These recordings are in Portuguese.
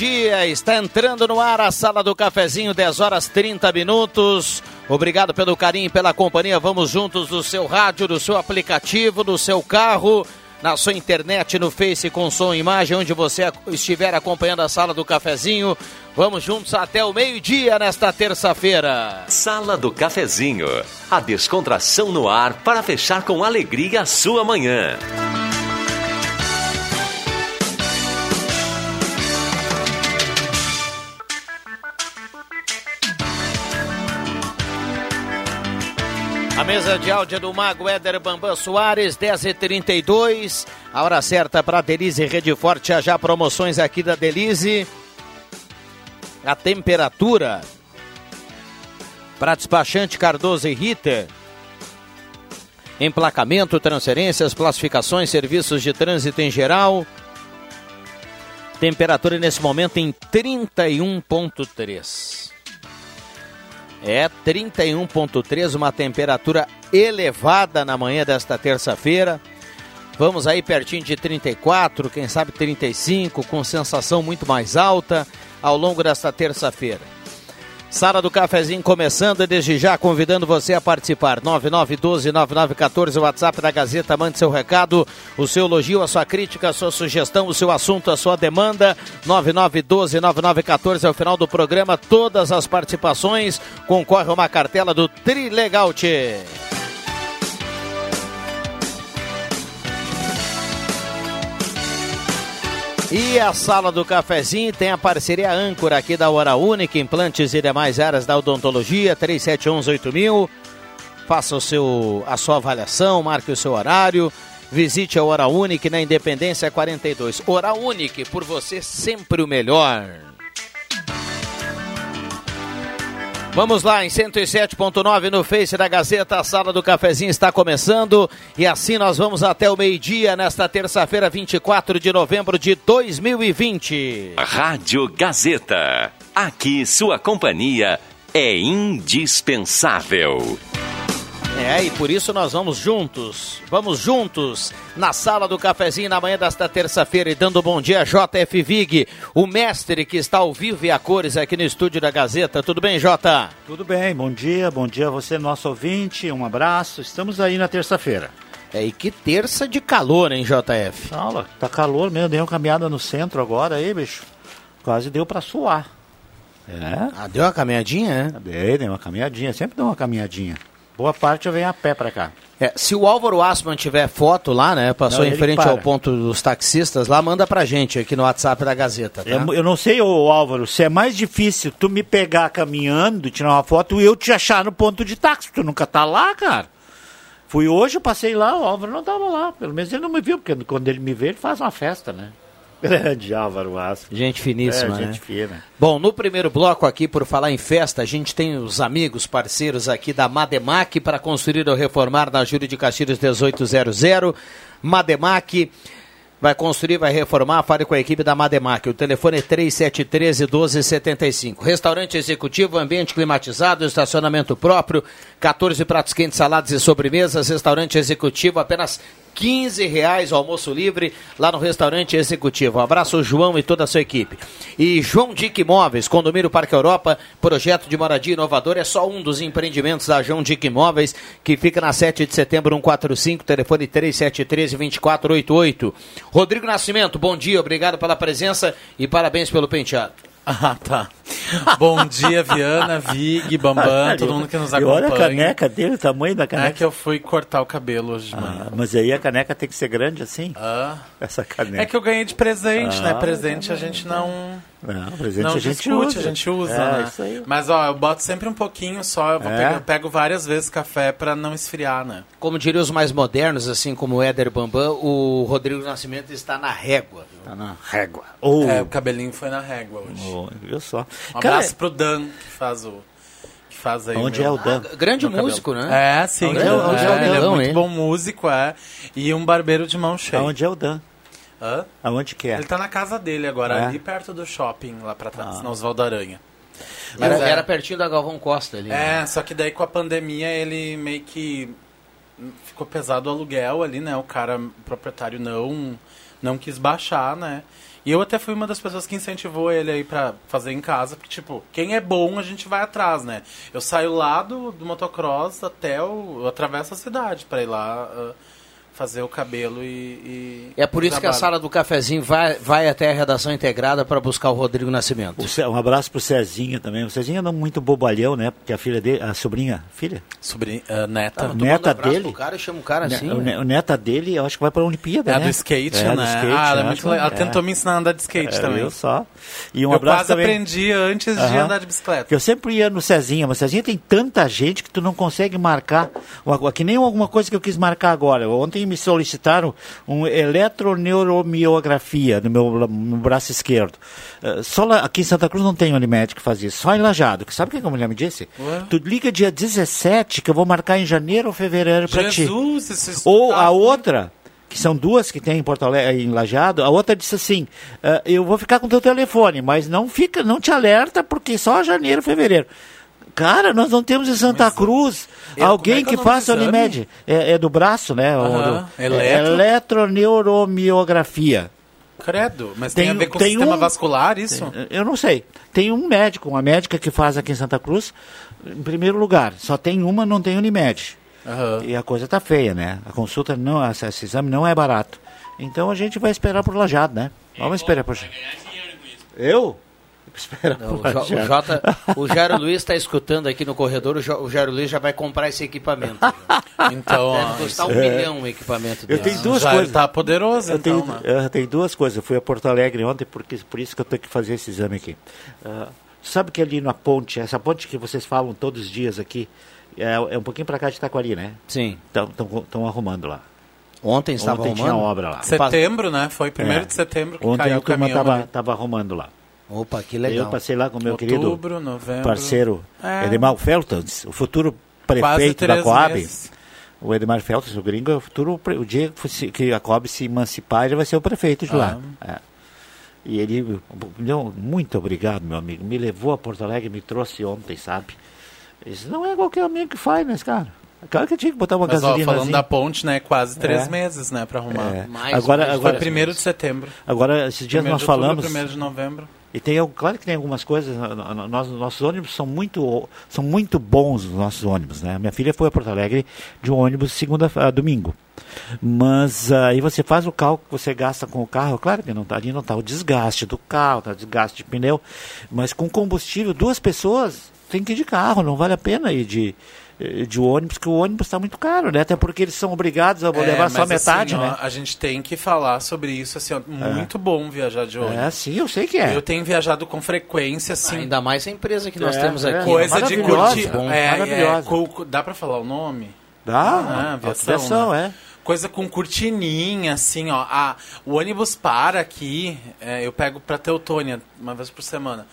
Dia. Está entrando no ar a Sala do Cafezinho, 10 horas 30 minutos. Obrigado pelo carinho e pela companhia. Vamos juntos do seu rádio, do seu aplicativo, do seu carro, na sua internet, no Face com som e imagem, onde você estiver acompanhando a Sala do Cafezinho. Vamos juntos até o meio-dia nesta terça-feira. Sala do Cafezinho. A descontração no ar para fechar com alegria a sua manhã. Mesa de áudio do Mago Éder Bambam Soares, 10h32. A hora certa para Delize Rede Forte, já promoções aqui da Delize. A temperatura para despachante Cardoso e Ritter. Emplacamento, transferências, classificações, serviços de trânsito em geral. Temperatura nesse momento em 31,3. É 31,3, uma temperatura elevada na manhã desta terça-feira. Vamos aí pertinho de 34, quem sabe 35, com sensação muito mais alta ao longo desta terça-feira. Sala do Cafezinho começando, desde já convidando você a participar. 9912-9914, o WhatsApp da Gazeta, mande seu recado, o seu elogio, a sua crítica, a sua sugestão, o seu assunto, a sua demanda. 9912-9914 é o final do programa. Todas as participações concorre a uma cartela do Trilegal Tchê. E a sala do cafezinho tem a parceria âncora aqui da Hora Única, implantes e demais áreas da odontologia, 37118000. Faça o seu, a sua avaliação, marque o seu horário. Visite a Hora Única na Independência 42. Hora Única, por você sempre o melhor. Vamos lá, em 107.9 no Face da Gazeta, a sala do cafezinho está começando e assim nós vamos até o meio-dia nesta terça-feira, 24 de novembro de 2020. Rádio Gazeta. Aqui sua companhia é indispensável. É, e por isso nós vamos juntos, vamos juntos na sala do cafezinho na manhã desta terça-feira e dando bom dia a JF Vig, o mestre que está ao vivo e a cores aqui no estúdio da Gazeta. Tudo bem, Jota? Tudo bem, bom dia, bom dia a você, nosso ouvinte, um abraço. Estamos aí na terça-feira. É, e que terça de calor, hein, JF? Fala, tá calor mesmo, dei uma caminhada no centro agora aí, bicho. Quase deu para suar. É? Ah, deu uma caminhadinha, é? Dei, dei uma caminhadinha, sempre dou uma caminhadinha. Boa parte eu venho a pé para cá. É, se o Álvaro Asman tiver foto lá, né? Passou não, em frente para. ao ponto dos taxistas lá, manda pra gente aqui no WhatsApp da Gazeta. Tá? Eu, eu, não sei, ô, Álvaro, se é mais difícil tu me pegar caminhando, tirar uma foto e eu te achar no ponto de táxi. Tu nunca tá lá, cara. Fui hoje, eu passei lá, o Álvaro não tava lá. Pelo menos ele não me viu, porque quando ele me vê, ele faz uma festa, né? Grande Álvaro Aspas. Gente finíssima, é, gente né? fina. Bom, no primeiro bloco aqui, por falar em festa, a gente tem os amigos, parceiros aqui da Mademac para construir ou reformar na Júlio de Castilhos 1800. Mademac vai construir, vai reformar, fale com a equipe da Mademac. O telefone é 3713 1275. Restaurante executivo, ambiente climatizado, estacionamento próprio, 14 pratos quentes, saladas e sobremesas. Restaurante executivo, apenas 15 reais o almoço livre lá no restaurante executivo. Um abraço, João e toda a sua equipe. E João Dick Imóveis, Condomínio Parque Europa, projeto de moradia inovador, é só um dos empreendimentos da João Dick Imóveis, que fica na 7 de setembro 145, telefone 3713 2488. Rodrigo Nascimento, bom dia, obrigado pela presença e parabéns pelo penteado. Ah, tá. Bom dia, Viana, Vig, Bambam, todo mundo que nos acompanha. E olha a caneca dele, o tamanho da caneca. É que eu fui cortar o cabelo hoje de ah. Mas aí a caneca tem que ser grande assim? Ah. Essa caneca. É que eu ganhei de presente, ah, né? Presente a gente não... Não, presente Não a gente discute, usa. a gente usa, É, né? isso aí. Mas, ó, eu boto sempre um pouquinho só. Eu, vou É? pegar- eu pego várias vezes café pra não esfriar, né? Como diriam os mais modernos, assim como o Éder Bambam, o Rodrigo Nascimento está na régua. viu? Tá na régua. Ou, É, o cabelinho foi na régua hoje. ou- viu só. Um Cara, abraço pro Dan, que faz o... Que faz aí onde meu- é o Dan? Ah, grande Meu cabelo. músico, né? É, sim. Onde é o- onde é o ele é muito hein? bom músico, é. E um barbeiro de mão cheia. Aonde é o Dan? Hã? Aonde que é? Ele tá na casa dele agora, É? ali perto do shopping, lá pra trás, Ah. na Oswaldo Aranha. Era, Mas é. era pertinho da Galvão Costa ali. né? É, só que daí com a pandemia ele meio que ficou pesado o aluguel ali, né? O cara, o proprietário não, não quis baixar, né? E eu até fui uma das pessoas que incentivou ele aí pra fazer em casa, porque, tipo, quem é bom a gente vai atrás, né? Eu saio lá do, do motocross até o. Eu atravesso a cidade pra ir lá ah, fazer o cabelo e. e É por isso que a trabalho. sala do cafezinho vai, vai até a redação integrada para buscar o Rodrigo Nascimento. O Ce- Um abraço pro Cezinha também. O Cezinha não muito bobalhão, né? Porque a filha dele, a sobrinha, filha? Sobrinha, ah, neta. Tu neta dele? pro cara chama o cara Ne- assim. o, né? ne- o neta dele, eu acho que vai pra Olimpíada, É a né? do skate, É, né? do skate, ah, ela, é né? muito legal. ela É. tentou me ensinar a andar de skate É, também. viu só. E um eu abraço quase também. aprendi antes de Aham. andar de bicicleta. Eu sempre ia no Cezinha, mas Cezinha tem tanta gente que tu não consegue marcar. Uma- Que nem alguma coisa que eu quis marcar agora. Ontem me solicitaram um eletroneuromiografia no meu, no braço esquerdo. Eh, Só lá, aqui em Santa Cruz não tem Unimed que faz isso, só em Lajado. Que Sabe o que a mulher me disse? Ué? Tu liga dia 17 que eu vou marcar em janeiro ou fevereiro pra ti. Jesus, esse Ou a outra, que são duas que tem em Porto Alegre, em Lajado, a outra disse assim: "Ah, eu vou ficar com teu telefone, mas não fica, não te alerta, porque só janeiro, fevereiro. Cara, nós não temos em Santa Cruz eu- alguém como é que que é o nome faça? Unimed. É, é do braço, né? Aham. do- Eletro? é eletroneuromiografia. Credo, mas Tem- tem, a ver com o tem sistema um- vascular isso? Eu não sei. Tem um médico, uma médica que faz aqui em Santa Cruz, em primeiro lugar. Só tem uma, não tem Unimed. Aham. E a coisa tá feia, né? A consulta não, esse, esse exame não é barato. Então a gente vai esperar por lajado, né? Vamos esperar por Eu? Espera Não, o, Jo- o. Jota, o Jairo Luiz está escutando aqui no corredor, o, Jo- o Jairo Luiz já vai comprar esse equipamento. Então, Deve custar um milhão o equipamento Eu dele. tenho duas já coisas. tá poderoso, Eu então, tenho, né? eu tenho duas coisas. Eu fui a Porto Alegre ontem, porque, por isso que eu tenho que fazer esse exame aqui. Ah, sabe que ali na ponte, essa ponte que vocês falam todos os dias aqui, é, é um pouquinho para cá de Taquari, né? Sim. Estão arrumando lá. Ontem estava Ontem tinha arrumando. obra lá. Setembro, né? Foi primeiro É. de setembro que Ontem caiu a o turma caminhão. estava ali. tava arrumando lá. Opa, que legal. Eu passei lá com o meu querido Outubro, novembro. parceiro É. Edmar Feltons, o futuro prefeito da Coab. meses. O Edmar Feltons, o gringo, é o futuro. O dia que a Coab se emancipar, ele vai ser o prefeito de lá. Ah. É. E ele deu muito obrigado, meu amigo. Me levou a Porto Alegre, me trouxe ontem, sabe? Isso não é qualquer amigo que faz, né, cara? Claro que eu tinha que botar uma Mas, ó, gasolina. falando da ponte, né? Quase três É. meses, né? Pra arrumar. É. Mais, agora, mais agora, Foi primeiro de setembro. agora, esses dias primeiro nós de outubro, falamos. primeiro de novembro. E tem, claro que tem algumas coisas, nós, nossos ônibus são muito, são muito bons, os nossos ônibus, né? Minha filha foi a Porto Alegre de um ônibus segunda, a domingo. Mas ah, aí você faz o cálculo que você gasta com o carro, claro que não tá, ali não está o desgaste do carro, tá o desgaste de pneu, mas com combustível, duas pessoas tem que ir de carro, não vale a pena ir de, de ônibus, porque o ônibus está muito caro, né? Até porque eles são obrigados a É, levar só metade, assim, ó, né? A gente tem que falar sobre isso, assim, ó, muito bom viajar de ônibus. É, sim, eu sei que é. Eu tenho viajado com frequência, assim, Ainda mais a empresa que nós É, temos é. aqui. coisa de curtir. bom, é, é, dá pra falar o nome? Dá, Ah, aviação, aviação, né? é. Coisa com cortininha, assim, ó. Ah, o ônibus para aqui, é, eu pego pra Teutônia uma vez por semana.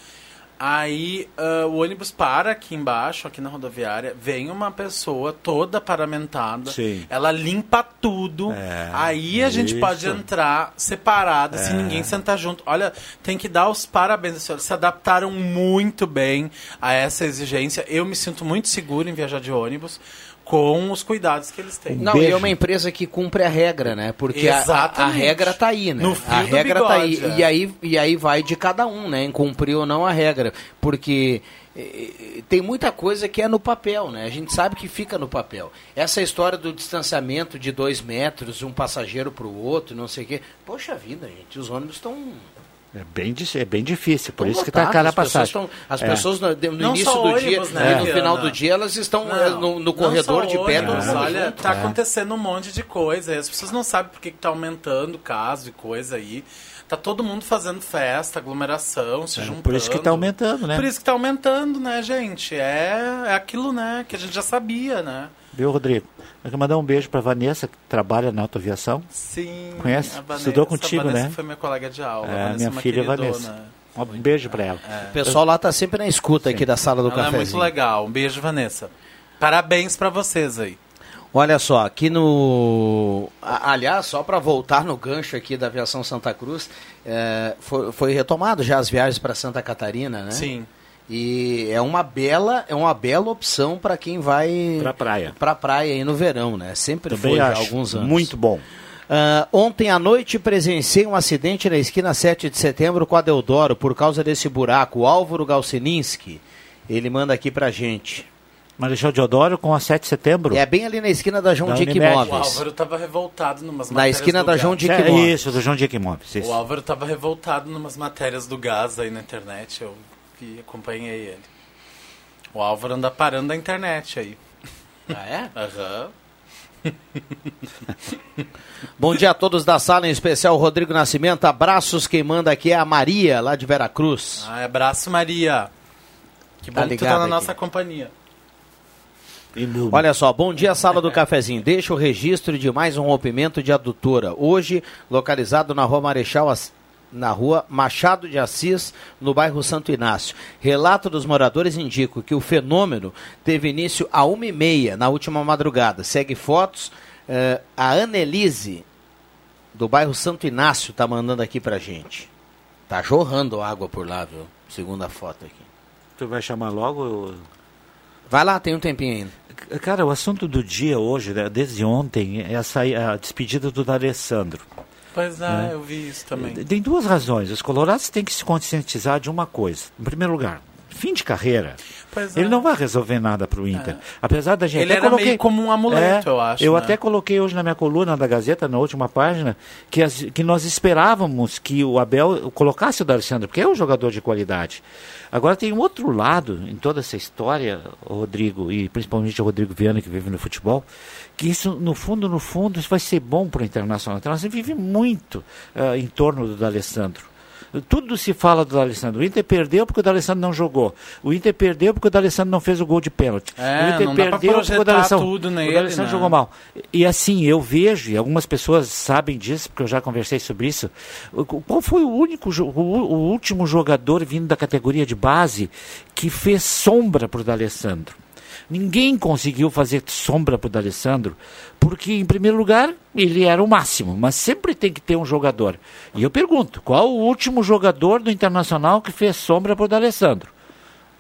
Aí ah, o ônibus para aqui embaixo, aqui na rodoviária, vem uma pessoa toda paramentada, Sim. ela limpa tudo, É, aí a gente isso. É. pode entrar separado, se ninguém sentar junto. Olha, tem que dar os parabéns, assim, ó, se adaptaram muito bem a essa exigência. Eu me sinto muito seguro em viajar de ônibus com os cuidados que eles têm. Não, beijo. e é uma empresa que cumpre a regra, né? Porque a, a, regra tá aí, né? No fio a do regra tá aí. bigode, é. E aí. E aí vai de cada um, né? Em cumprir ou não a regra. Porque eh, tem muita coisa que é no papel, né? A gente sabe que fica no papel. Essa história do distanciamento de dois metros, um passageiro para o outro, não sei o quê. Poxa vida, gente, os ônibus estão. É bem, é bem difícil, por isso que tá lotados, cara a as pessoas passagem. tão- as É. pessoas no, no Não início do ônibus, dia né, e no Viana? final do dia elas estão eh, no, no não corredor de pé. Olha, junto. tá É. acontecendo um monte de coisa. As pessoas não sabem por que, que tá aumentando o caso e coisa aí. Tá todo mundo fazendo festa, aglomeração, se juntando. Por isso que tá aumentando, né? Por isso que tá aumentando, né, gente? É, é aquilo, né, que a gente já sabia, né? Viu, Rodrigo? Eu quero mandar um beijo pra Vanessa, que trabalha na autoaviação. Sim. Conhece? a Vanessa, Estudou contigo, a Vanessa né? foi minha colega de aula. É, minha é filha queridona. Vanessa. Um beijo pra ela. O pessoal lá tá sempre na escuta aqui da sala do Ela é muito legal. Um beijo, Vanessa. Parabéns pra vocês aí. Olha só, aqui no. Aliás, só para voltar no gancho aqui da aviação Santa Cruz, é, foi, foi retomado já as viagens para Santa Catarina, né? Sim. E é uma bela, é uma bela opção para quem vai Pra praia. pra praia aí no verão, né? Sempre Também foi há alguns anos. Muito bom. Ah, ontem à noite presenciei um acidente na esquina 7 de setembro com a Deodoro por causa desse buraco. O Álvaro Galcininski, ele manda aqui pra gente. Marechal Deodoro com a 7 de setembro. É bem ali na esquina da João Da Dick Unimed. O Imóveis. Álvaro tava revoltado numas Na matérias esquina do da gás. João Dick É, Imóveis. isso, do João Dick Imóveis. isso. O Álvaro tava revoltado numas matérias do gás aí na internet. Eu vi, acompanhei ele. O Álvaro anda parando a internet aí. Ah, é? Aham. Bom dia a todos da sala, em especial o Rodrigo Nascimento. Abraços, quem manda aqui é a Maria, lá de Veracruz. Ah, abraço, Maria. Que bom Tá que tu tá na aqui. nossa companhia. Olha só, bom dia, sala do cafezinho. Deixa o registro de mais um rompimento de adutora. Hoje, localizado na rua Marechal, na rua Machado de Assis, no bairro Santo Inácio. Relato dos moradores indica que o fenômeno teve início a uma e meia na última madrugada. Segue fotos. eh, a Annelise, do bairro Santo Inácio, tá mandando aqui pra gente. Tá jorrando água por lá, viu? Segundo a foto aqui. Tu vai chamar logo. Vai lá, tem um tempinho ainda. Cara, o assunto do dia hoje, né, desde ontem, é a, despedida do D'Alessandro. Pois é, eu vi isso também. Tem duas razões. Os colorados têm que se conscientizar de uma coisa. Em primeiro lugar, fim de carreira. Pois é. Ele não vai resolver nada para o Inter. Apesar da gente. Ele era meio como um amuleto, É, eu acho, Eu né? até coloquei hoje na minha coluna da Gazeta, na última página, que, as- que nós esperávamos que o Abel colocasse o D'Alessandro, porque é um jogador de qualidade. Agora tem um outro lado em toda essa história, Rodrigo, e principalmente o Rodrigo Viana, que vive no futebol, que isso, no fundo, no fundo, isso vai ser bom para o Internacional. O Internacional vive muito ah, em torno do D'Alessandro. Tudo se fala do D'Alessandro. O Inter perdeu porque o D'Alessandro não jogou. O Inter perdeu porque o D'Alessandro não fez o gol de pênalti. É, o Inter perdeu porque o D'Alessandro, tudo o nele, D'Alessandro né? jogou mal. E assim, eu vejo, e algumas pessoas sabem disso, porque eu já conversei sobre isso. o- Qual foi o único, o, o último jogador vindo da categoria de base que fez sombra para o D'Alessandro? Ninguém conseguiu fazer sombra para o D'Alessandro, porque, em primeiro lugar, ele era o máximo, mas sempre tem que ter um jogador. E eu pergunto, qual o último jogador do Internacional que fez sombra para o D'Alessandro?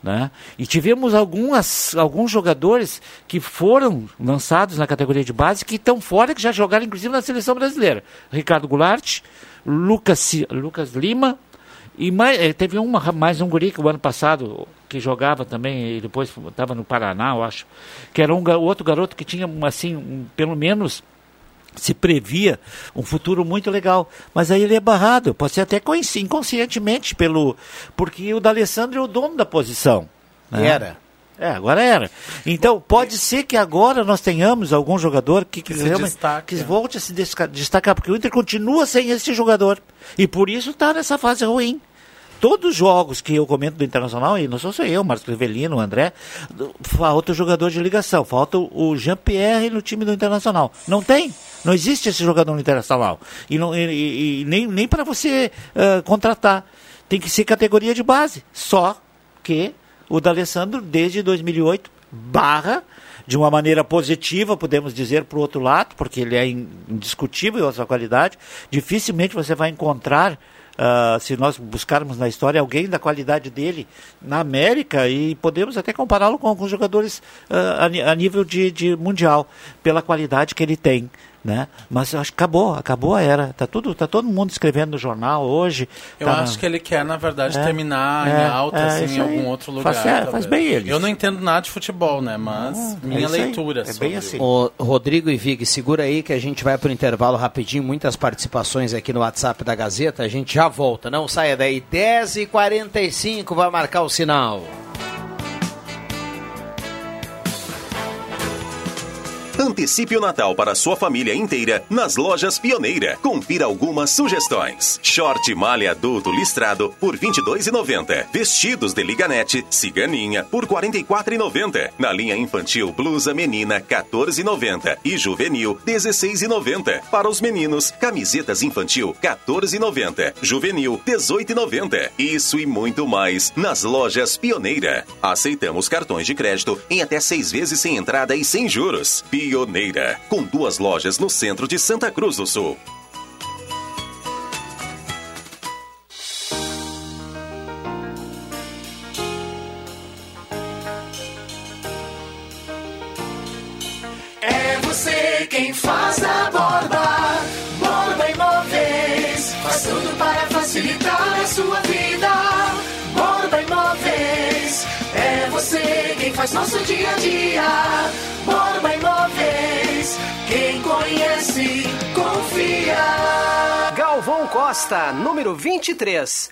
Né? E tivemos algumas, alguns jogadores que foram lançados na categoria de base que estão fora, que já jogaram inclusive na seleção brasileira. Ricardo Goulart, Lucas, Lucas Lima e mais, eh, teve uma, mais um guri que o ano passado que jogava também e depois estava no Paraná, eu acho, que era um outro garoto que tinha assim, um, pelo menos se previa um futuro muito legal. Mas aí ele é barrado, pode ser até inconscientemente, pelo porque o D'Alessandro é o dono da posição. né? Era. É, agora era. Então, pode ser que agora nós tenhamos algum jogador que, que, que volte a se destacar, porque o Inter continua sem esse jogador. E por isso está nessa fase ruim. Todos os jogos que eu comento do Internacional, e não sou só eu, Marcos o André, falta o jogador de ligação, falta o Jean-Pierre no time do Internacional. Não tem, não existe esse jogador no Internacional. E, não, e- e- nem, nem para você ah, contratar. Tem que ser categoria de base. Só que o D'Alessandro, desde 2008, barra de uma maneira positiva, podemos dizer, para o outro lado, porque ele é in- indiscutível a sua qualidade. Dificilmente você vai encontrar, ah, se nós buscarmos na história, alguém da qualidade dele na América e podemos até compará-lo com alguns jogadores ah, a, a nível de, de mundial, pela qualidade que ele tem. Né? Mas eu acho que acabou, acabou a era. Tá, tudo, tá todo mundo escrevendo no jornal hoje. Eu tá acho na- que ele quer, na verdade, É, terminar é, em alta, é, assim, em algum outro lugar. Faz faz bem ele. Eu não entendo nada de futebol, né? Mas é minha isso aí. leitura É bem sobre assim. Ô, Rodrigo e Vig, segura aí que a gente vai pro intervalo rapidinho. Muitas participações aqui no WhatsApp da Gazeta. A gente já volta. Não saia daí. 10h45 vai marcar o sinal. Antecipe o Natal para sua família inteira nas lojas Pioneira. Confira algumas sugestões. Short malha adulto listrado por R$ 22,90. Vestidos de liganete, ciganinha por R$ 44,90. Na linha infantil, blusa menina R$ 14,90 e juvenil R$ 16,90. Para os meninos, camisetas infantil R$ 14,90. Juvenil R$ 18,90. Isso e muito mais nas lojas Pioneira. Aceitamos cartões de crédito em até seis vezes sem entrada e sem juros. Pioneira, com duas lojas no centro de Santa Cruz do Sul. É você quem faz a borda. Borda Imóveis. Faz tudo para facilitar a sua vida. Borda Imóveis. É você quem faz nosso dia a dia. Borba Quem conhece, confia. Galvão Costa, número 23.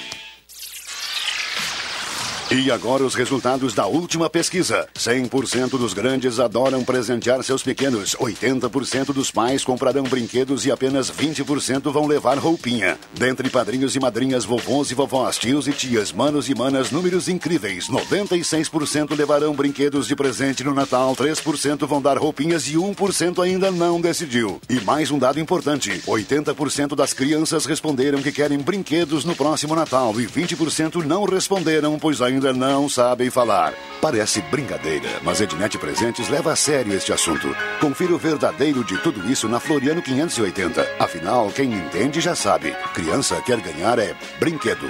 E agora os resultados da última pesquisa. 100% dos grandes adoram presentear seus pequenos. 80% dos pais comprarão brinquedos e apenas 20% vão levar roupinha. Dentre padrinhos e madrinhas, vovôs e vovós, tios e tias, manos e manas, números incríveis. 96% levarão brinquedos de presente no Natal, 3% vão dar roupinhas e 1% ainda não decidiu. E mais um dado importante: 80% das crianças responderam que querem brinquedos no próximo Natal e 20% não responderam, pois ainda ainda não sabem falar. Parece brincadeira, mas Ednet Presentes leva a sério este assunto. Confira o verdadeiro de tudo isso na Floriano 580. Afinal, quem entende já sabe. Criança quer ganhar é brinquedo.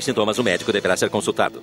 os sintomas, o médico deverá ser consultado.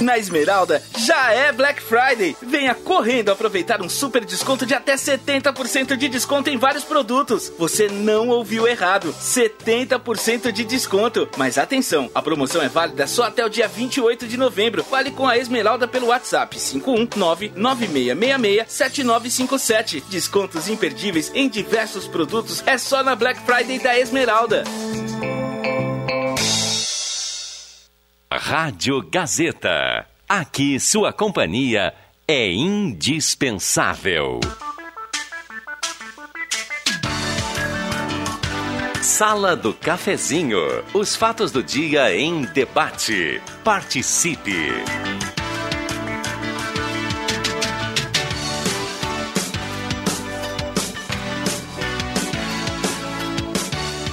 Na Esmeralda já é Black Friday. Venha correndo aproveitar um super desconto de até 70% de desconto em vários produtos. Você não ouviu errado. 70% de desconto. Mas atenção, a promoção é válida só até o dia 28 de novembro. Fale com a Esmeralda pelo WhatsApp 51996667957. Descontos imperdíveis em diversos produtos é só na Black Friday da Esmeralda. Rádio Gazeta. Aqui sua companhia é indispensável. Sala do Cafezinho. Os fatos do dia em debate. Participe.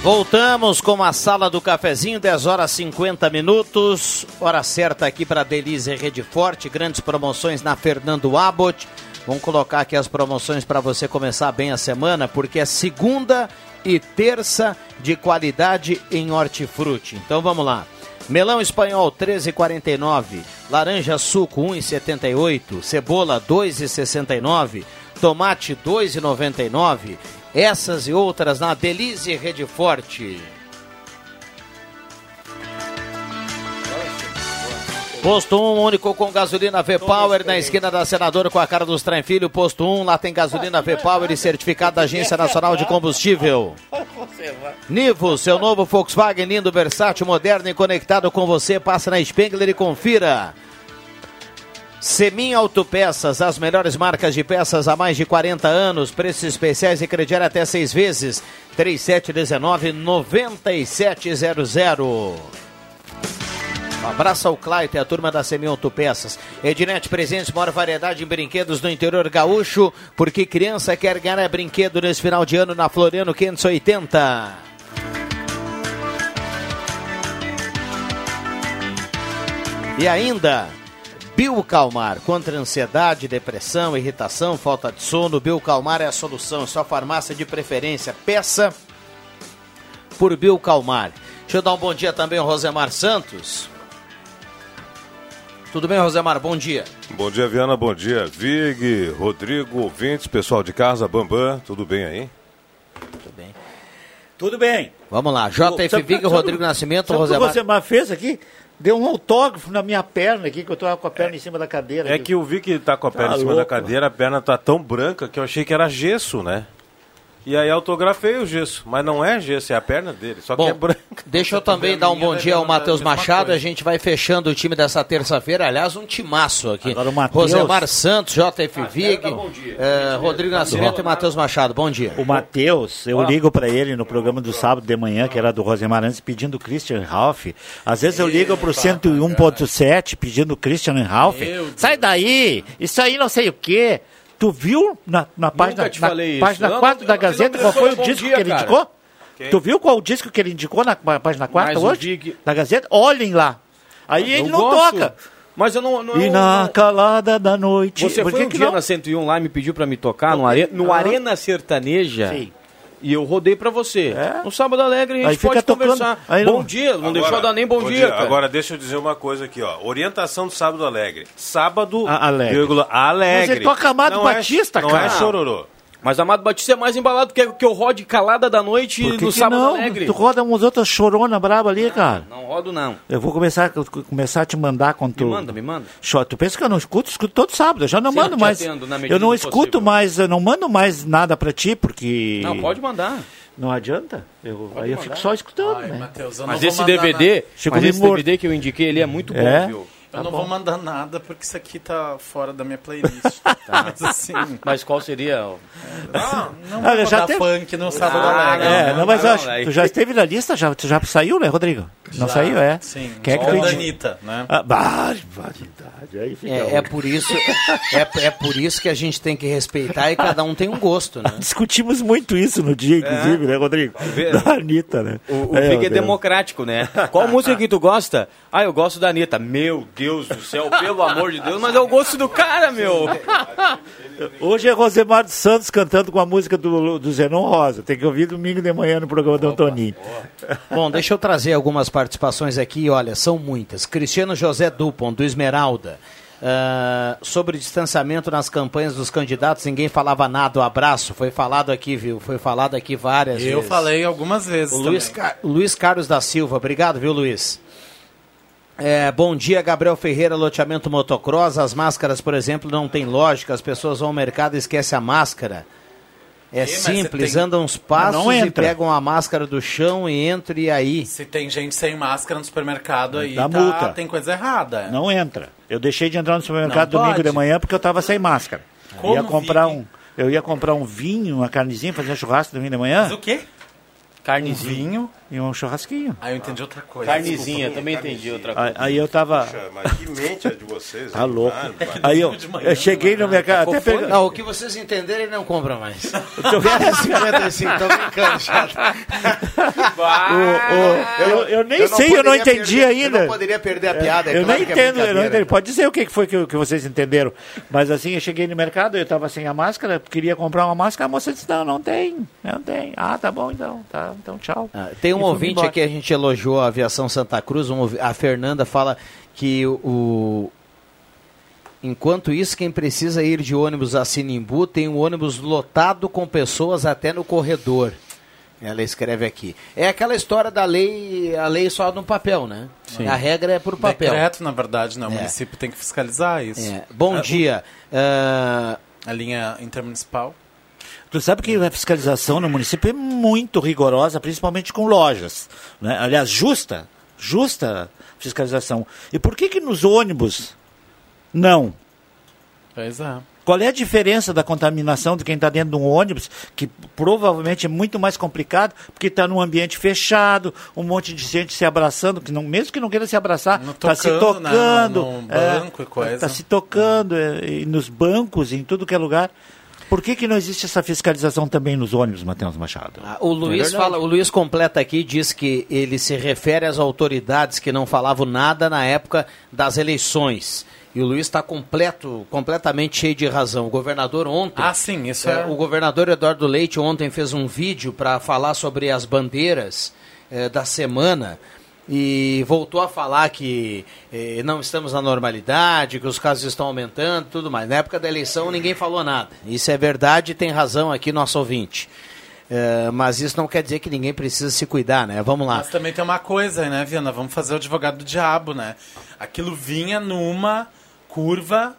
Voltamos com a sala do cafezinho, 10 horas 50 minutos. Hora certa aqui para Delize Rede Forte, grandes promoções na Fernando Abbott. Vamos colocar aqui as promoções para você começar bem a semana, porque é segunda e terça de qualidade em hortifruti. Então vamos lá. Melão espanhol 13,49, laranja suco 1,78, cebola 2,69, tomate 2,99. Essas e outras na Delize Rede Forte. Posto 1, único com gasolina V-Power na esquina da Senadora com a cara dos Trem Filho. Posto 1, lá tem gasolina V-Power e certificado da Agência Nacional de Combustível. Nivo, seu novo Volkswagen lindo, versátil, moderno e conectado com você. Passa na Spengler e confira. Semin Autopeças, as melhores marcas de peças há mais de 40 anos. Preços especiais e crediário até seis vezes. 3719-9700. Um abraço ao Claito e a turma da Semin Autopeças. Ednet Presentes, maior variedade em brinquedos do interior gaúcho, porque criança quer ganhar brinquedo nesse final de ano na Floriano 580. E ainda, Biocalmar, contra ansiedade, depressão, irritação, falta de sono, Biocalmar é a solução, é sua farmácia de preferência. Peça por Biocalmar. Deixa eu dar um bom dia também ao Rosemar Santos. Tudo bem, Rosemar? Bom dia. Bom dia, Viana. Bom dia, Vig, Rodrigo, ouvintes, pessoal de casa, Bambam. Tudo bem aí? Tudo bem. Tudo bem. Vamos lá. JF Vig, Rodrigo Nascimento, sabe Rosemar. O que você fez aqui? Deu um autógrafo na minha perna aqui, que eu tô com a perna em cima da cadeira. É aqui. que eu vi que tá com a perna Tá em cima louco. da cadeira, a perna tá tão branca que eu achei que era gesso, né? E aí autografei o gesso, mas não é gesso, é a perna dele, só que Bom, é branca. Deixa eu também dar um bom dia ao Matheus Machado. A gente vai fechando o time dessa terça-feira. Aliás, um timaço aqui. Agora o Matheus- Rosemar Santos, JF Vig, eh, Rodrigo Nascimento e Matheus Machado. Bom dia. O Matheus, eu ligo pra ele no programa do sábado de manhã, que era do Rosemar antes, pedindo Christian Ralph. Às vezes eu ligo pro 101.7 pedindo Christian Ralph. Sai daí! Isso aí não sei o quê. Tu viu na, na página, na página não- 4 da eu não Gazeta me qual foi o disco dia, que ele cara. indicou? Quem? Tu viu qual o disco que ele indicou na pá- página 4 Mais um hoje? dig. Da Gazeta? Olhem lá. Aí ele não gosto. toca. Mas eu não. não E na não- calada da noite. Você Por foi que um que dia não? na 101 lá e me pediu pra me tocar no, are... no Ah. Arena Sertaneja. E eu rodei pra você. No Sábado Alegre a gente Aí pode tocando. conversar. Aí bom não- dia, não Agora- deixou dar nem bom, dia, cara. Agora deixa eu dizer uma coisa aqui, ó. Orientação do Sábado Alegre. Sábado, A- alegre. vírgula, alegre. Mas ele toca Amado Não Batista, é, cara. Não é chororô. Mas Amado Batista é mais embalado que, que eu rode calada da noite Por que no que Sábado não? Alegre. Tu roda umas outras chorona braba ali, cara. Não rodo, não. Eu vou começar, começar a te mandar quando tu... Me manda, me manda. Tu pensa que eu não escuto? Escuto todo sábado. Eu já não Sim, mando eu mais. Eu não escuto mais, eu não mando mais nada pra ti, porque. Não, pode mandar. Não adianta. Eu, aí eu mandar. fico só escutando, né? Mas esse DVD, mas esse DVD que eu indiquei, ele é muito bom, É? viu? Eu Tá não bom. vou mandar nada porque isso aqui tá fora da minha playlist. Mas assim. Mas qual seria? o- Não Olha, vou já teve- funk no Sábado Ah, Alegre. É, não, mas não, eu acho, tu já esteve na lista? Já, tu já saiu, né, Rodrigo? Não Já, saiu, é? sim. Quem é que Só tu o da indi- Anitta, né? Ah, barbaridade. Aí fica É, é por isso, é, é por isso que a gente tem que respeitar e cada um tem um gosto, né? Discutimos muito isso no dia, inclusive, né, Rodrigo? Da Anitta, né? O, o É, é democrático, né? Qual música que tu gosta? Ah, eu gosto da Anitta. Meu Deus do céu, pelo amor de Deus, mas é o gosto do cara, meu. Hoje é Rosemar dos Santos cantando com a música do, do Zenon Rosa. Tem que ouvir domingo de manhã no programa do Antoninho. Bom, deixa eu trazer algumas participações aqui, olha, são muitas. Cristiano José Dupont, do Esmeralda. Ah, sobre distanciamento nas campanhas dos candidatos, ninguém falava nada, o abraço, foi falado aqui, viu? Foi falado aqui várias vezes. Eu falei algumas vezes. O Luiz, Luiz Carlos da Silva, obrigado, viu, Luiz? É, bom dia, Gabriel Ferreira, loteamento motocross. As máscaras, por exemplo, não tem lógica. As pessoas vão ao mercado e esquecem a máscara. É simples, tem- andam uns passos Não e entra. pegam a máscara do chão e entra e aí. Se tem gente sem máscara no supermercado aí, Dá tá, multa. tem coisa errada. Não entra. Eu deixei de entrar no supermercado Não domingo pode. de manhã porque eu estava sem máscara. Como, ia comprar um, eu ia comprar um vinho, uma carnezinha, fazer um churrasco domingo de manhã. Mas o quê? Carnezinho. Um vinho? E um churrasquinho. Ah, eu entendi outra coisa. Carnezinha, desculpa. também entendi outra Aí, coisa. aí eu tava. Puxa, mas que mente é de vocês. Tá louco. Aí eu, eu cheguei no mercado, até Cofone? peguei. Não, o que vocês entenderem, ele não compra mais. Tô vendo. 55, tô brincando, chato. O- o- eu, eu nem sei, eu não entendi perder- ainda. Eu não poderia perder a piada, é eu claro nem que é entendo, eu não entendo. Pode dizer o que que foi que, que vocês entenderam. Mas assim, eu cheguei no mercado, eu estava sem a máscara, queria comprar uma máscara, a moça disse, não, não tem, não tem. Ah, tá bom então, tá, então tchau. Ah, Tem um ouvinte embora. aqui, a gente elogiou a aviação Santa Cruz, um a Fernanda fala que o... Enquanto isso, quem precisa ir de ônibus a Sinimbu tem um ônibus lotado com pessoas até no corredor. Ela escreve aqui. É aquela história da lei, a lei só no papel, né? Sim. A regra é por papel. Decreto, na verdade, né? O É. município tem que fiscalizar isso. É. Bom É, dia. Ah, A linha intermunicipal. Tu sabe que a fiscalização no município é muito rigorosa, principalmente com lojas. Né? Aliás, justa, justa fiscalização. E por que que nos ônibus não? Pois é. Qual é a diferença da contaminação de quem está dentro de um ônibus, que provavelmente é muito mais complicado, porque está num ambiente fechado, um monte de gente se abraçando, que não, mesmo que não queira se abraçar, está se tocando, né, tocando. no- no banco e coisa. Está se tocando é, nos bancos, em tudo que é lugar. Por que, que não existe essa fiscalização também nos ônibus, Matheus Machado? O Luiz verdade. fala, o Luiz completa aqui diz que ele se refere às autoridades que não falavam nada na época das eleições. E o Luiz está completo, completamente cheio de razão. O governador ontem. Ah, sim, isso é, é- O governador Eduardo Leite ontem fez um vídeo para falar sobre as bandeiras eh, da semana e voltou a falar que eh, não estamos na normalidade, que os casos estão aumentando, tudo mais. Na época da eleição ninguém falou nada. Isso é verdade, tem razão aqui nosso ouvinte. Eh, mas isso não quer dizer que ninguém precisa se cuidar, né? Vamos lá. Mas também tem uma coisa, né, Viana? Vamos fazer o advogado do diabo, né? Aquilo vinha numa curva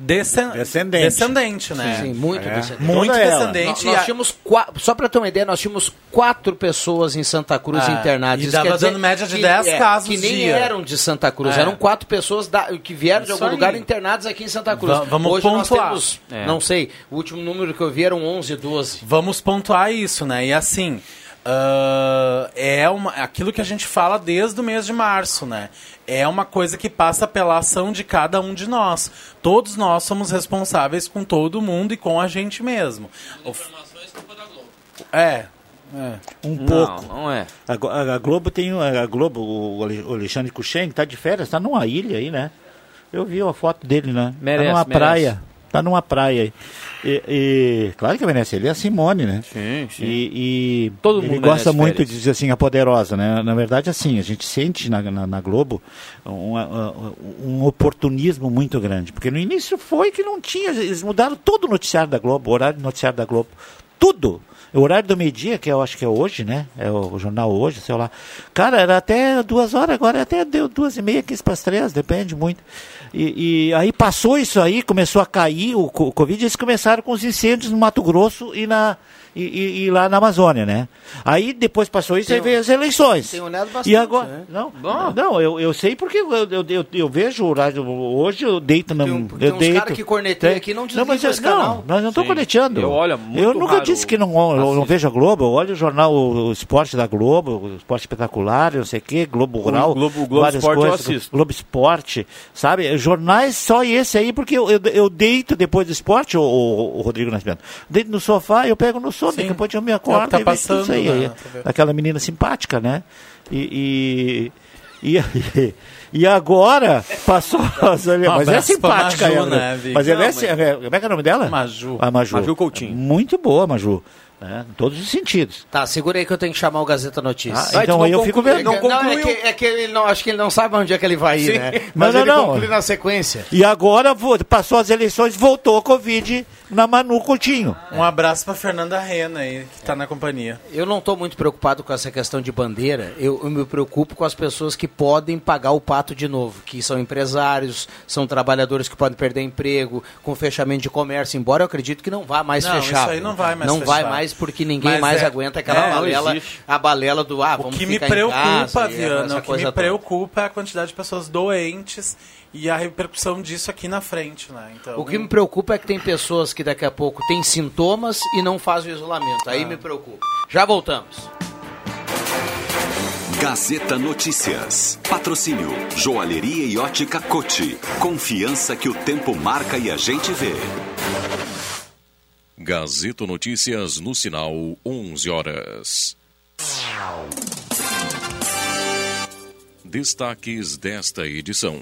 descen- Descendente. descendente, né? Sim, sim, muito É. descendente. Muito Toda descendente. Nós, nós tínhamos quatro, só para ter uma ideia, nós tínhamos quatro pessoas em Santa Cruz Ah, internadas. e dizer dando média de que- 10 é, casos Que nem dia. eram de Santa Cruz, É. eram quatro pessoas da- que vieram de Isso algum aí. lugar internadas aqui em Santa Cruz. Va- vamos Hoje nós pontuar. temos, É. não sei, o último número que eu vi eram 11, 12. Vamos pontuar isso, né? E assim, ah, é uma, aquilo que a gente fala desde o mês de março, né? É uma coisa que passa pela ação de cada um de nós. Todos nós somos responsáveis com todo mundo e com a gente mesmo. O- É. é. Um Não, pouco. não é. A, a Globo tem a Globo, o Ale- o Alexandre Kuchen, está de férias, está numa ilha aí, né? Eu vi a foto dele, né? Merece, tá numa merece. praia. Tá numa praia aí. E, e- claro que merece, ele é a Simone, né? Sim, sim. E, e Todo ele mundo gosta muito férias. de dizer assim, a poderosa, né? Na verdade, assim, a gente sente na, na, na Globo um, um- um oportunismo muito grande. Porque no início foi que não tinha, eles mudaram todo o noticiário da Globo, o horário do noticiário da Globo. Tudo. O horário do meio-dia, que eu acho que é hoje, né? É o jornal hoje, sei lá. Cara, era até duas horas, agora até deu duas e meia, quinze para as três, depende muito. E, e aí passou isso aí, começou a cair o, o Covid, eles começaram com os incêndios no Mato Grosso e, na, e, e- e lá na Amazônia, né? Aí depois passou isso, Tem aí veio as eleições. tem olhado bastante, E agora, né? não, Bom. não eu, eu sei porque eu, eu, eu, eu vejo o hoje eu deito na, Tem um- eu tem uns deito. cara que corneteiam Tem- aqui e não não, desligam mas eu, esse canal. não, nós não estou corneteando. Eu olho muito Eu nunca disse que não, eu não vejo a Globo, eu olho o jornal, o, o esporte da Globo, o esporte espetacular, não sei o quê, Globo Rural. Globo- Globo várias Esporte eu coisas, assisto. Globo Esporte, sabe? Jornais só esse aí, porque eu, eu, eu deito depois do esporte, o, o, Rodrigo Nascimento. Deito no sofá, eu pego no sono, Sim. depois eu me É o acordo que tá e tudo isso aí. passando, né, TV. Aquela menina simpática, né? E. e, e e agora passou. Mas Um é abraço simpática Maju, ela. né, Vicky? Mas ela é, si- é- Como é que é o nome dela? Maju. A Maju. Maju Coutinho. Muito boa, Maju. Né? Em todos os sentidos. Tá, segura aí que eu tenho que chamar o Gazeta Notícias. Ah, então aí eu fico vendo. Não, não, é que, é que ele não, acho que ele não sabe onde é que ele vai ir, Sim. né? Não, Mas não, ele não. conclui na sequência. E agora passou as eleições, voltou a Covid na Manu Coutinho. Um abraço pra Fernanda Rena aí, que tá na companhia. Eu não estou muito preocupado com essa questão de bandeira. Eu, eu me preocupo com as pessoas que podem pagar o pato de novo, que são empresários, são trabalhadores que podem perder emprego, com fechamento de comércio. Embora eu acredito que não vá mais Não, fechar. isso aí não vai mais Não fechar. vai mais porque ninguém Mas mais é- aguenta aquela é, balela, a balela do ah, vamos O que me preocupa, casa, Viana, o que me toda. preocupa é a quantidade de pessoas doentes e a repercussão disso aqui na frente, né? Então, O que me preocupa é que tem pessoas que daqui a pouco têm sintomas e não fazem o isolamento. Ah. Aí me preocupa. Já voltamos. Gazeta Notícias. Patrocínio Joalheria e Ótica Cote. Confiança que o tempo marca e a gente vê. Gazeta Notícias no sinal 11 horas. Destaques desta edição.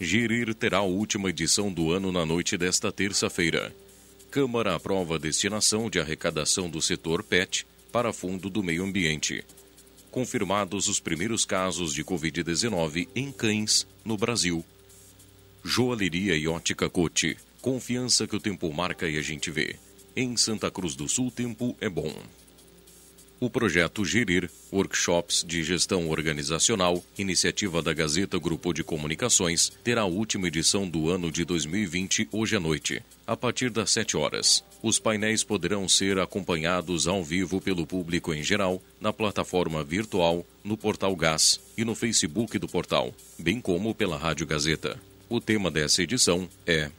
Gerir terá a última edição do ano na noite desta terça-feira. Câmara aprova a destinação de arrecadação do setor PET para Fundo do Meio Ambiente. Confirmados os primeiros casos de Covid-19 em cães no Brasil. Joalheria e ótica Cote. Confiança que o tempo marca e a gente vê. Em Santa Cruz do Sul, tempo é bom. O projeto Gerir, Workshops de Gestão Organizacional, iniciativa da Gazeta Grupo de Comunicações, terá a última edição do ano de 2020 hoje à noite, a partir das 7 horas. Os painéis poderão ser acompanhados ao vivo pelo público em geral, na plataforma virtual, no Portal Gás e no Facebook do portal, bem como pela Rádio Gazeta. O tema dessa edição é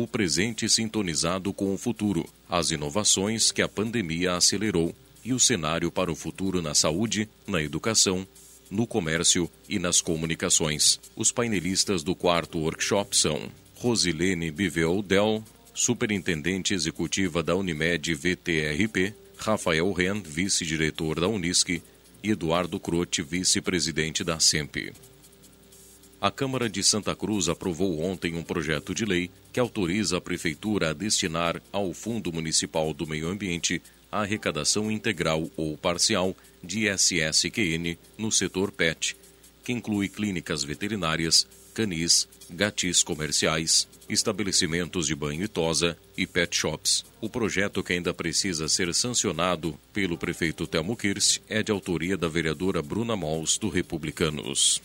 o presente sintonizado com o futuro, as inovações que a pandemia acelerou e o cenário para o futuro na saúde, na educação, no comércio e nas comunicações. Os painelistas do quarto workshop são Rosilene Biveu Del, superintendente executiva da Unimed VTRP, Rafael Ren, vice-diretor da Unisc, e Eduardo Crote, vice-presidente da SEMP. A Câmara de Santa Cruz aprovou ontem um projeto de lei que autoriza a Prefeitura a destinar ao Fundo Municipal do Meio Ambiente a arrecadação integral ou parcial de SSQN no setor PET, que inclui clínicas veterinárias, canis, gatis comerciais, estabelecimentos de banho e tosa e pet shops. O projeto que ainda precisa ser sancionado pelo prefeito Telmo Kirst é de autoria da vereadora Bruna Mols, do Republicanos.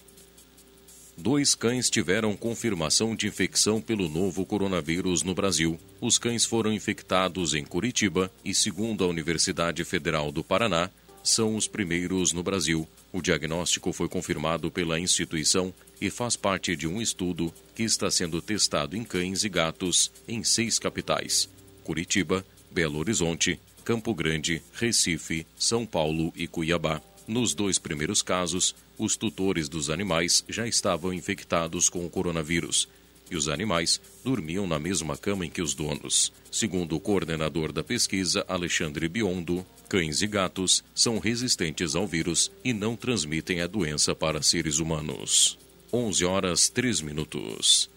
Dois cães tiveram confirmação de infecção pelo novo coronavírus no Brasil. Os cães foram infectados em Curitiba e, segundo a Universidade Federal do Paraná, são os primeiros no Brasil. O diagnóstico foi confirmado pela instituição e faz parte de um estudo que está sendo testado em cães e gatos em seis capitais: Curitiba, Belo Horizonte, Campo Grande, Recife, São Paulo e Cuiabá. Nos dois primeiros casos, os tutores dos animais já estavam infectados com o coronavírus e os animais dormiam na mesma cama em que os donos. Segundo o coordenador da pesquisa, Alexandre Biondo, cães e gatos são resistentes ao vírus e não transmitem a doença para seres humanos. 11 horas 3 minutos.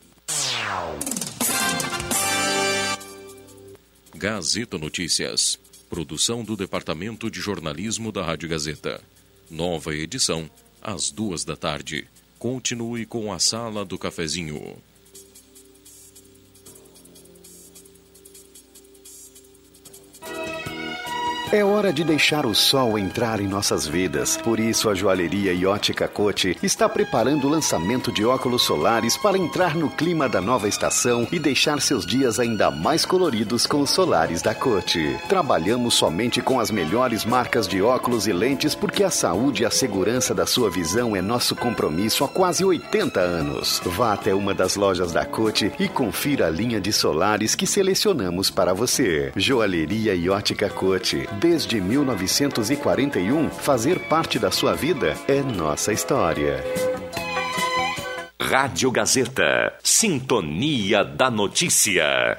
Gazeta Notícias. Produção do Departamento de Jornalismo da Rádio Gazeta. Nova edição, às duas da tarde. Continue com a Sala do Cafezinho. É hora de deixar o sol entrar em nossas vidas. Por isso, a joalheria e ótica Cote está preparando o lançamento de óculos solares para entrar no clima da nova estação e deixar seus dias ainda mais coloridos com os solares da Cote. Trabalhamos somente com as melhores marcas de óculos e lentes porque a saúde e a segurança da sua visão é nosso compromisso há quase 80 anos. Vá até uma das lojas da Cote e confira a linha de solares que selecionamos para você. Joalheria e ótica Cote. Desde 1941, fazer parte da sua vida é nossa história. Rádio Gazeta. Sintonia da Notícia.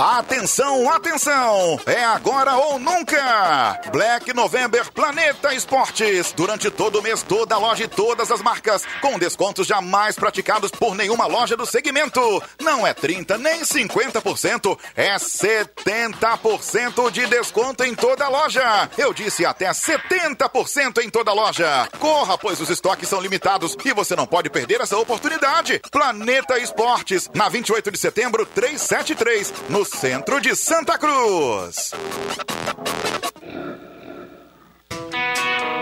Atenção, atenção! É agora ou nunca! Black November Planeta Esportes. Durante todo o mês, toda a loja e todas as marcas, com descontos jamais praticados por nenhuma loja do segmento. Não é 30 nem 50%, é 70% de desconto em toda a loja. Eu disse até 70% em toda a loja. Corra, pois os estoques são limitados e você não pode perder essa oportunidade. Planeta Esportes, na 28 de setembro, 373, no centro de Santa Cruz.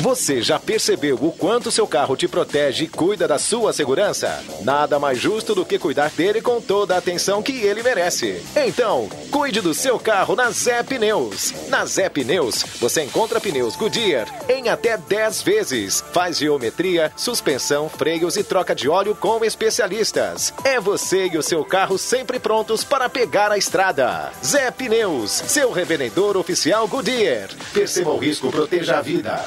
Você já percebeu o quanto seu carro te protege e cuida da sua segurança? Nada mais justo do que cuidar dele com toda a atenção que ele merece. Então, cuide do seu carro na Zé Pneus. Na Zé Pneus, você encontra pneus Goodyear em até 10 vezes. Faz geometria, suspensão, freios e troca de óleo com especialistas. É você e o seu carro sempre prontos para pegar a estrada. Zé Pneus, seu revendedor oficial Goodyear. Perceba o risco, proteja a vida.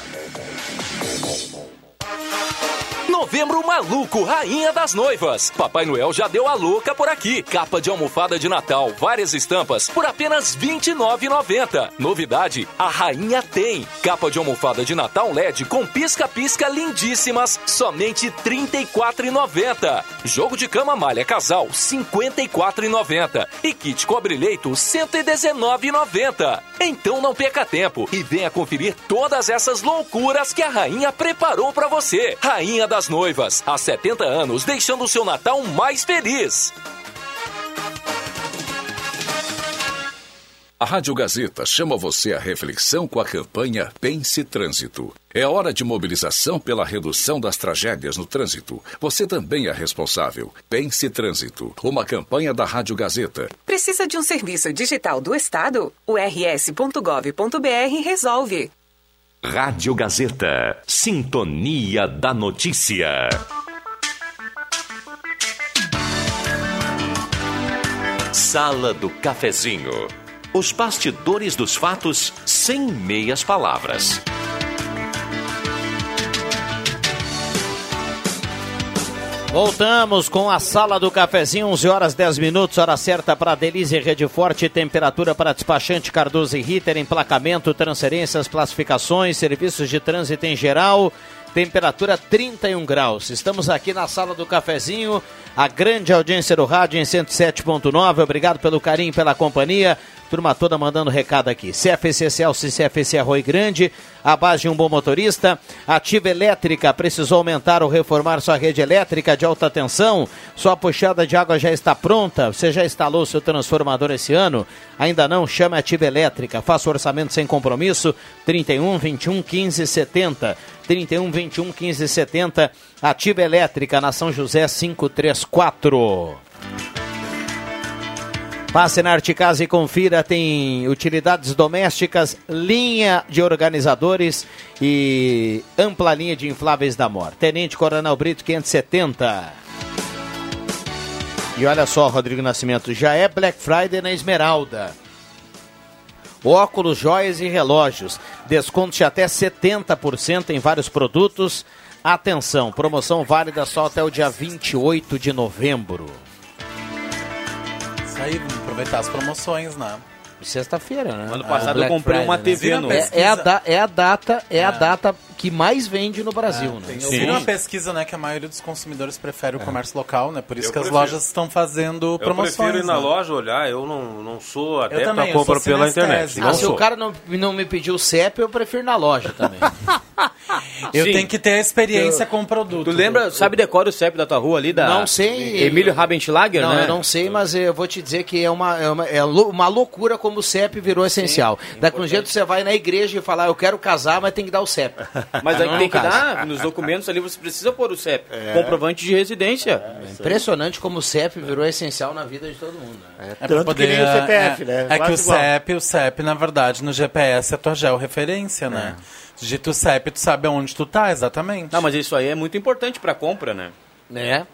No Novembro maluco, rainha das noivas. Papai Noel já deu a louca por aqui. Capa de almofada de Natal, várias estampas, por apenas R$ 29,90. Novidade, a rainha tem. Capa de almofada de Natal LED com pisca-pisca lindíssimas, somente R$ 34,90. Jogo de cama malha casal, R$ 54,90. E kit cobre-leito, R$ 119,90. Então não perca tempo e venha conferir todas essas loucuras que a rainha preparou para você. Rainha das Noivas, há 70 anos, deixando o seu Natal mais feliz. A Rádio Gazeta chama você à reflexão com a campanha Pense Trânsito. É hora de mobilização pela redução das tragédias no trânsito. Você também é responsável. Pense Trânsito, uma campanha da Rádio Gazeta. Precisa de um serviço digital do Estado? O rs.gov.br resolve. Rádio Gazeta. Sintonia da Notícia. Sala do Cafezinho. Os bastidores dos fatos sem meias palavras. Voltamos com a sala do cafezinho, 11 horas 10 minutos, hora certa para Delize Rede Forte, temperatura para despachante Cardoso e Ritter, emplacamento, transferências, classificações, serviços de trânsito em geral, temperatura 31 graus. Estamos aqui na sala do cafezinho, a grande audiência do rádio em 107.9. Obrigado pelo carinho pela companhia. Turma toda mandando recado aqui. CFC Celso e CFC Arroio Grande, a base de um bom motorista. Ativa Elétrica, precisou aumentar ou reformar sua rede elétrica de alta tensão? Sua puxada de água já está pronta? Você já instalou seu transformador esse ano? Ainda não? Chame a Ativa Elétrica. Faça o orçamento sem compromisso. 31 21 15 70. 31 21 15 70. Ativa Elétrica na São José 534. Passe na Arte Casa e confira, tem utilidades domésticas, linha de organizadores e ampla linha de infláveis da Mor. Tenente Coronel Brito 570. E olha só, Rodrigo Nascimento, já é Black Friday na Esmeralda. Óculos, joias e relógios. Desconto de até 70% em vários produtos. Atenção, promoção válida só até o dia 28 de novembro. Isso aí, aproveitar as promoções, né? Sexta-feira, né? Ano passado eu comprei uma TV no- É, é a da- é a data, é, a data que mais vende no Brasil, né? Eu vi uma pesquisa, né, que a maioria dos consumidores prefere o comércio local, né? Por isso Eu que as prefiro. lojas estão fazendo Eu promoções. prefiro ir na né? loja olhar, eu não, não sou adepto também, à eu compra sou pela internet. Ah, se sou. o cara não, não me pediu o CEP, eu prefiro ir na loja também. Eu Sim. tenho que ter a experiência Eu- com o produto. Tu lembra, sabe decora o CEP da tua rua ali? Da Não sei. Emílio Rabenschlager, não, né? eu não sei, mas eu vou te dizer que é uma, é uma, é uma loucura como o CEP virou essencial. Daqui um jeito você vai na igreja e falar, eu quero casar, mas tem que dar o CEP. Mas aí Não, tem que casa. dar, nos documentos ali você precisa pôr o CEP. É. Comprovante de residência. Impressionante como o CEP virou essencial na vida de todo mundo. Né? É, pra poder, é, É que o CEP, o CEP, na verdade, no GPS é tua georreferência, né? Digita o CEP, tu sabe aonde tu tá, exatamente. Não, mas isso aí é muito importante pra compra, né? Né?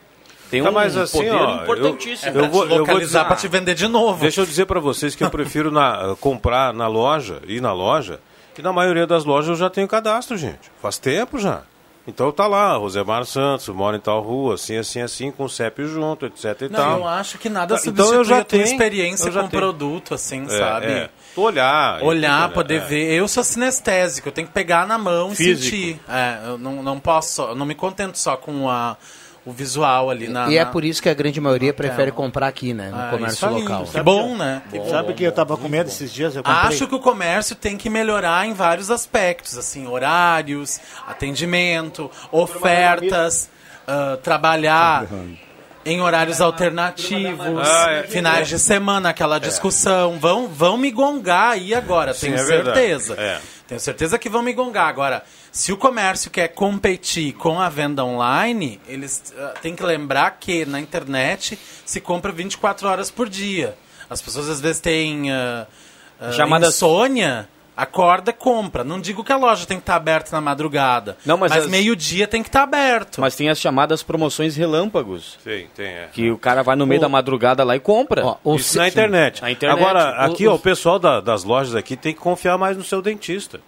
Tem Tá, um mas assim, poder ó, importantíssimo. Eu, eu vou, eu vou localizar dizer, pra te vender de novo. Deixa eu dizer pra vocês que eu prefiro na- comprar na loja, ir na loja, que na maioria das lojas eu já tenho cadastro, gente. Faz tempo já. Então tá lá, Rosemar Santos, mora em tal rua, assim, assim, assim, com o CEP junto, etc e Não, tal. eu acho que nada Então substitui eu já a tua tenho, experiência com o produto, assim, É, sabe? é. Olhar. Olhar, e- poder é. ver. Eu sou sinestésico, eu tenho que pegar na mão Físico. e sentir. É, eu não, não posso, eu não me contento só com a, o visual ali na. e é na- por isso que a grande maioria prefere comprar aqui, né? No Ah, comércio local. Que bom, né? Que Sabe bom. o que eu tava com medo esses dias? Eu comprei. Acho que o comércio tem que melhorar em vários aspectos, assim, horários, atendimento, ofertas, ah, trabalhar em horários alternativos, Ah, é. finais de semana, aquela discussão. Vão, vão me gongar aí agora, Sim, tenho é certeza. É. Tenho certeza que vão me gongar. Agora, se o comércio quer competir com a venda online, eles ah, têm que lembrar que na internet se compra 24 horas por dia. As pessoas às vezes têm ah, ah, Chamadas- insônia, acorda, compra. Não digo que a loja tem que estar aberta na madrugada, Não, mas mas, as- meio-dia tem que estar aberto. Mas tem as chamadas promoções relâmpagos. Sim, tem, é. Que o cara vai no meio O- da madrugada lá e compra. Isso na internet. Na internet. Agora, O- aqui, ó, o- o pessoal da- das lojas aqui tem que confiar mais no seu dentista.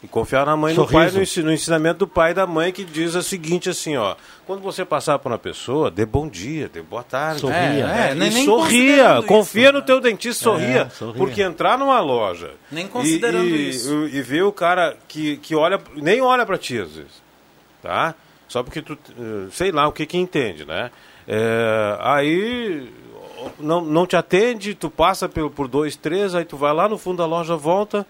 E confiar na mãe e no pai, no, ensi- no ensinamento do pai e da mãe que diz o seguinte assim, ó. Quando você passar por uma pessoa, dê bom dia, dê boa tarde. Sorria. É, É, e nem- nem sorria, confia no teu dentista, sorria. É, sorria. Porque entrar numa loja Nem e- considerando e, isso. E, ver o cara que, que olha, nem olha pra ti às vezes, tá? Só porque tu, eh, sei lá, o que que entende, né? É, aí não, não te atende, tu passa por, por dois, três, aí tu vai lá no fundo da loja, volta...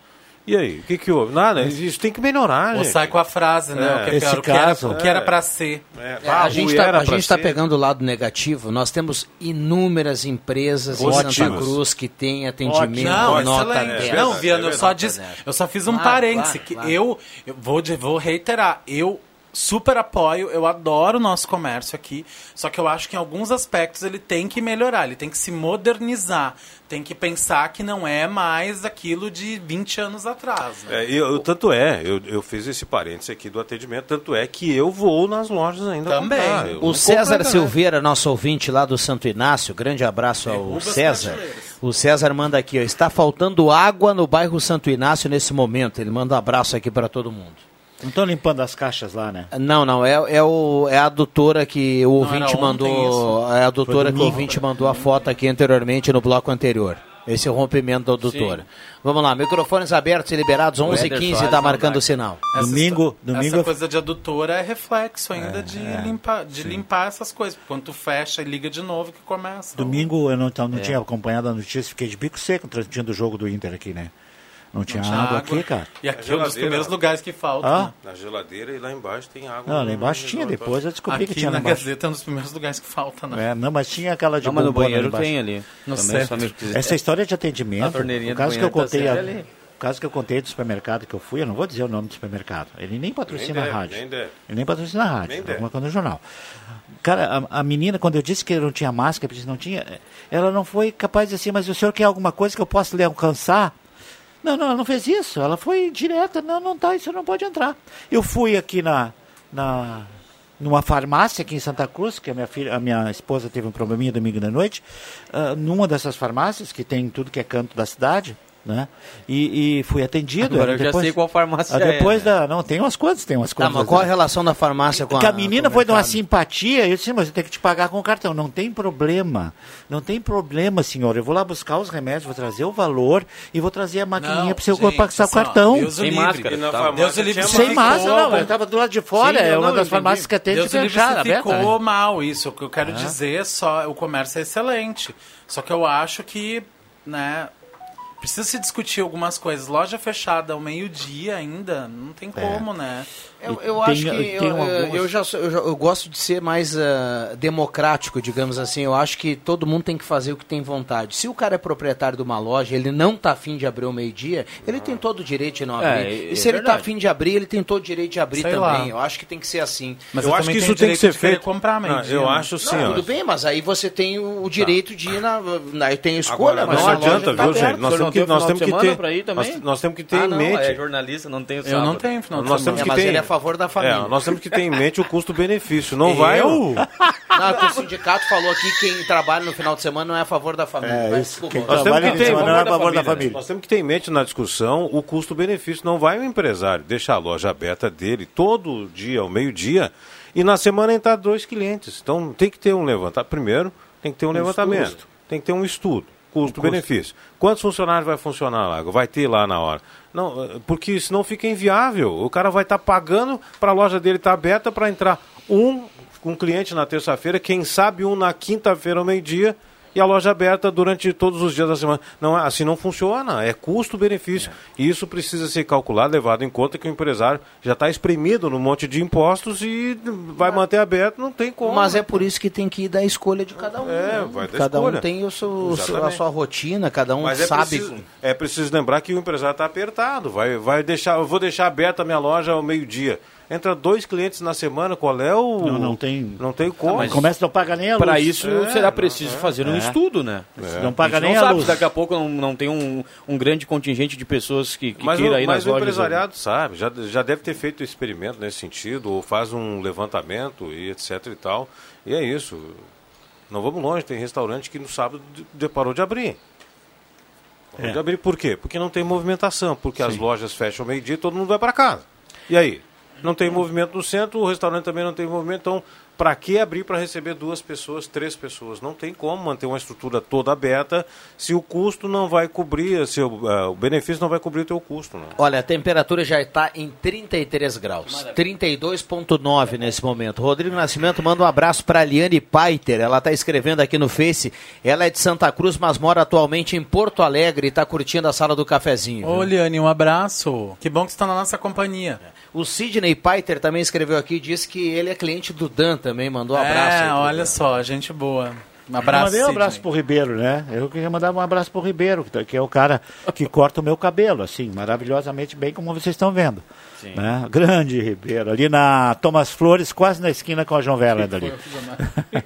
E aí, o que que houve? Nada, isso tem que melhorar, Ou gente. sai com a frase, né? É. O que é Esse pior, o que caso- era, o que era É. pra ser. É, É, ah, a gente está era pra tá ser. pegando o lado negativo. Nós temos inúmeras empresas em Santa Ótimas. Cruz que têm atendimento Não, nota excelente. 10. Não, Viana, eu só, disse, 10. eu só fiz um Claro, parêntese. claro, que claro. Eu, eu vou, de- vou reiterar. Eu super apoio, eu adoro o nosso comércio aqui. Só que eu acho que em alguns aspectos ele tem que melhorar, ele tem que se modernizar. Tem que pensar que não é mais aquilo de 20 anos atrás. né? É, eu, eu- tanto é, eu, eu fiz esse parênteses aqui do atendimento, tanto é que eu vou nas lojas ainda Também. O César? Silveira, nosso ouvinte lá do Santo Inácio, grande abraço ao César. O César manda aqui, ó, está faltando água no bairro Santo Inácio nesse momento. Ele manda um abraço aqui para todo mundo. Não estão limpando as caixas lá, né? Não, não, é, é, o, é a adutora que o ouvinte era ontem mandou. É a adutora Foi que o ouvinte mandou a foto aqui anteriormente no bloco anterior. Esse é o rompimento da adutora. Vamos lá, microfones abertos e liberados, 11 h 15 está marcando o sinal. Essa Domingo- domingo Essa coisa de adutora é reflexo ainda de, limpar, de limpar essas coisas. Quando tu fecha e liga de novo que começa. Domingo eu não, então, não É. tinha acompanhado a notícia, fiquei de bico seco transmitindo o jogo do Inter aqui, né? Não tinha, tinha água, água. aqui, cara. E aqui é um dos primeiros lugares que faltam. Ah? né? Na geladeira e lá embaixo tem água. Não, lá embaixo tinha, depois eu descobri que Aqui tinha lá na embaixo. Gazeta é um dos primeiros lugares que falta, né? É, não, mas tinha aquela de Não, mas no banheiro tem ali. No Também, quiser. Essa história de atendimento, o caso que eu tá contei, sempre ali. o caso que eu contei do supermercado que eu fui, eu não vou dizer o nome do supermercado. Ele nem patrocina Nem deve, a rádio. nem deve. Ele nem patrocina a rádio. Nem tá deve. colocando no jornal. Cara, a, a menina, quando eu disse que não tinha máscara, porque não tinha, ela não foi capaz de dizer assim, mas o senhor quer alguma coisa que eu possa lhe alcançar? Não, não, ela não fez isso. Ela foi direta. Não, não tá, isso não pode entrar. Eu fui aqui na, na numa farmácia aqui em Santa Cruz, que a minha filha, a minha esposa teve um probleminha domingo da noite, ah, numa dessas farmácias que tem em tudo que é canto da cidade, né? E, e fui atendido. Agora eu já sei qual farmácia ah, Depois é, da, não, tem umas quantas, tem umas Tá, quantas. mas qual a relação da farmácia com a. que a menina com o foi de uma simpatia, eu disse, mas eu tenho que te pagar com o cartão. Não tem problema. Não tem problema, senhor. Eu vou lá buscar os remédios, vou trazer o valor e vou trazer a maquininha para você gente, passar o assim, cartão. Deus o Sem livre. máscara, na tá? Deus o livre Sem máscara, não. Eu estava do lado de fora, Sim, é uma não, das farmácias que atende Deus o livre fechada, aberta. ficou mal isso. O que eu quero dizer é só, o comércio é excelente. Só que eu acho que, né, precisa se discutir algumas coisas. Loja fechada ao meio-dia ainda, não tem como, né? Eu, eu Tem- acho que eu, eu- algumas- eu já, sou- eu já- eu gosto de ser mais ah, democrático, digamos assim. Eu acho que todo mundo tem que fazer o que tem vontade. Se o cara é proprietário de uma loja, ele não tá afim de abrir o meio-dia, ele tem todo o direito de não É, abrir. é e se ele tá verdade. afim de abrir, ele tem todo o direito de abrir Sei também. lá. Eu acho que tem que ser assim. Mas eu eu acho que isso tem que ser feito. comprar Não, meio-dia, eu né? acho sim, Não, tudo bem, mas aí você tem o, o direito de ir na, na tem a escolha, Agora, mas não adianta, tá viu, aberta. gente? Nós não que, nós temos que ter, pra ir também? nós, nós temos que ter Ah, em não, mente. é jornalista, não tem o Eu não tenho final de Nós semana. temos É, que mas ter- ele é a favor da família. É, nós temos que ter em mente o custo-benefício. Não vai. Eu? Não, é o sindicato falou aqui que quem trabalha no final de semana não é a favor da família. É, Mas, isso, desculpa, quem eu- Nós temos que de ter, semana vamos é a favor da família. família. Nós temos que ter em mente na discussão o custo-benefício. Não vai o empresário deixar a loja aberta dele todo dia, ao meio-dia, e na semana entrar dois clientes. Então tem que ter um levantamento. Primeiro, tem que ter um, levantamento. Tem que ter um estudo. Custo-benefício. Quantos funcionários vai funcionar lá? Vai ter lá na hora? Não, eh, porque senão fica inviável. O cara vai estar pagando para a loja dele estar aberta para entrar um, um cliente na terça-feira, quem sabe um na quinta-feira ao meio-dia e a loja aberta durante todos os dias da semana. Não, é- assim não funciona, é custo-benefício. E isso precisa ser calculado, levado em conta que o empresário já está espremido num monte de impostos e vai manter aberto, não tem como. Mas é por isso que tem que ir da escolha de cada um. É, né? vai da cada escolha. um tem o seu, a sua rotina, cada um Mas é sabe. preciso, é preciso lembrar que o empresário está apertado. Vai, vai deixar, eu vou deixar aberta a minha loja ao meio-dia. Entra dois clientes na semana, qual é o. Não, não tem. Não tem como. O comércio não paga nem a luz. Para isso É, será não, preciso é. fazer um É. estudo, né? Não paga nem não a sabe luz. daqui a pouco não, não tem um, um grande contingente de pessoas que, que Mas, o, queira ir mas nas o lojas. empresariado sabe, já, já deve ter feito experimento nesse sentido, ou faz um levantamento e etc e tal. E é isso. Não vamos longe, tem restaurante que no sábado de- de- parou de abrir. Pode É. abrir por quê? Porque não tem movimentação, porque as lojas fecham ao meio-dia e todo mundo vai para casa. E aí? Não tem movimento no centro, o restaurante também não tem movimento, então para que abrir para receber duas pessoas, três pessoas? Não tem como manter uma estrutura toda aberta se o custo não vai cobrir, se o, eh, o benefício não vai cobrir o teu custo. Né? Olha, a temperatura já está em 33 graus. 32,9 nesse momento. Rodrigo Nascimento manda um abraço para Liane Paiter. Ela está escrevendo aqui no Face. Ela é de Santa Cruz, mas mora atualmente em Porto Alegre e está curtindo a sala do cafezinho. viu? Ô, Liane, um abraço. Que bom que você está na nossa companhia. O Sidney Paiter também escreveu aqui e disse que ele é cliente do Dan também. Mandou um abraço. aí É, olha Dan. só, gente boa. Um Eu abraço, mandei um abraço Sidney. pro Ribeiro, né? Eu queria mandar um abraço pro Ribeiro, que é o cara que corta o meu cabelo, assim, maravilhosamente bem, como vocês estão vendo. Sim. Né? Grande Ribeiro, ali na Thomas Flores, quase na esquina com a João Vera ali.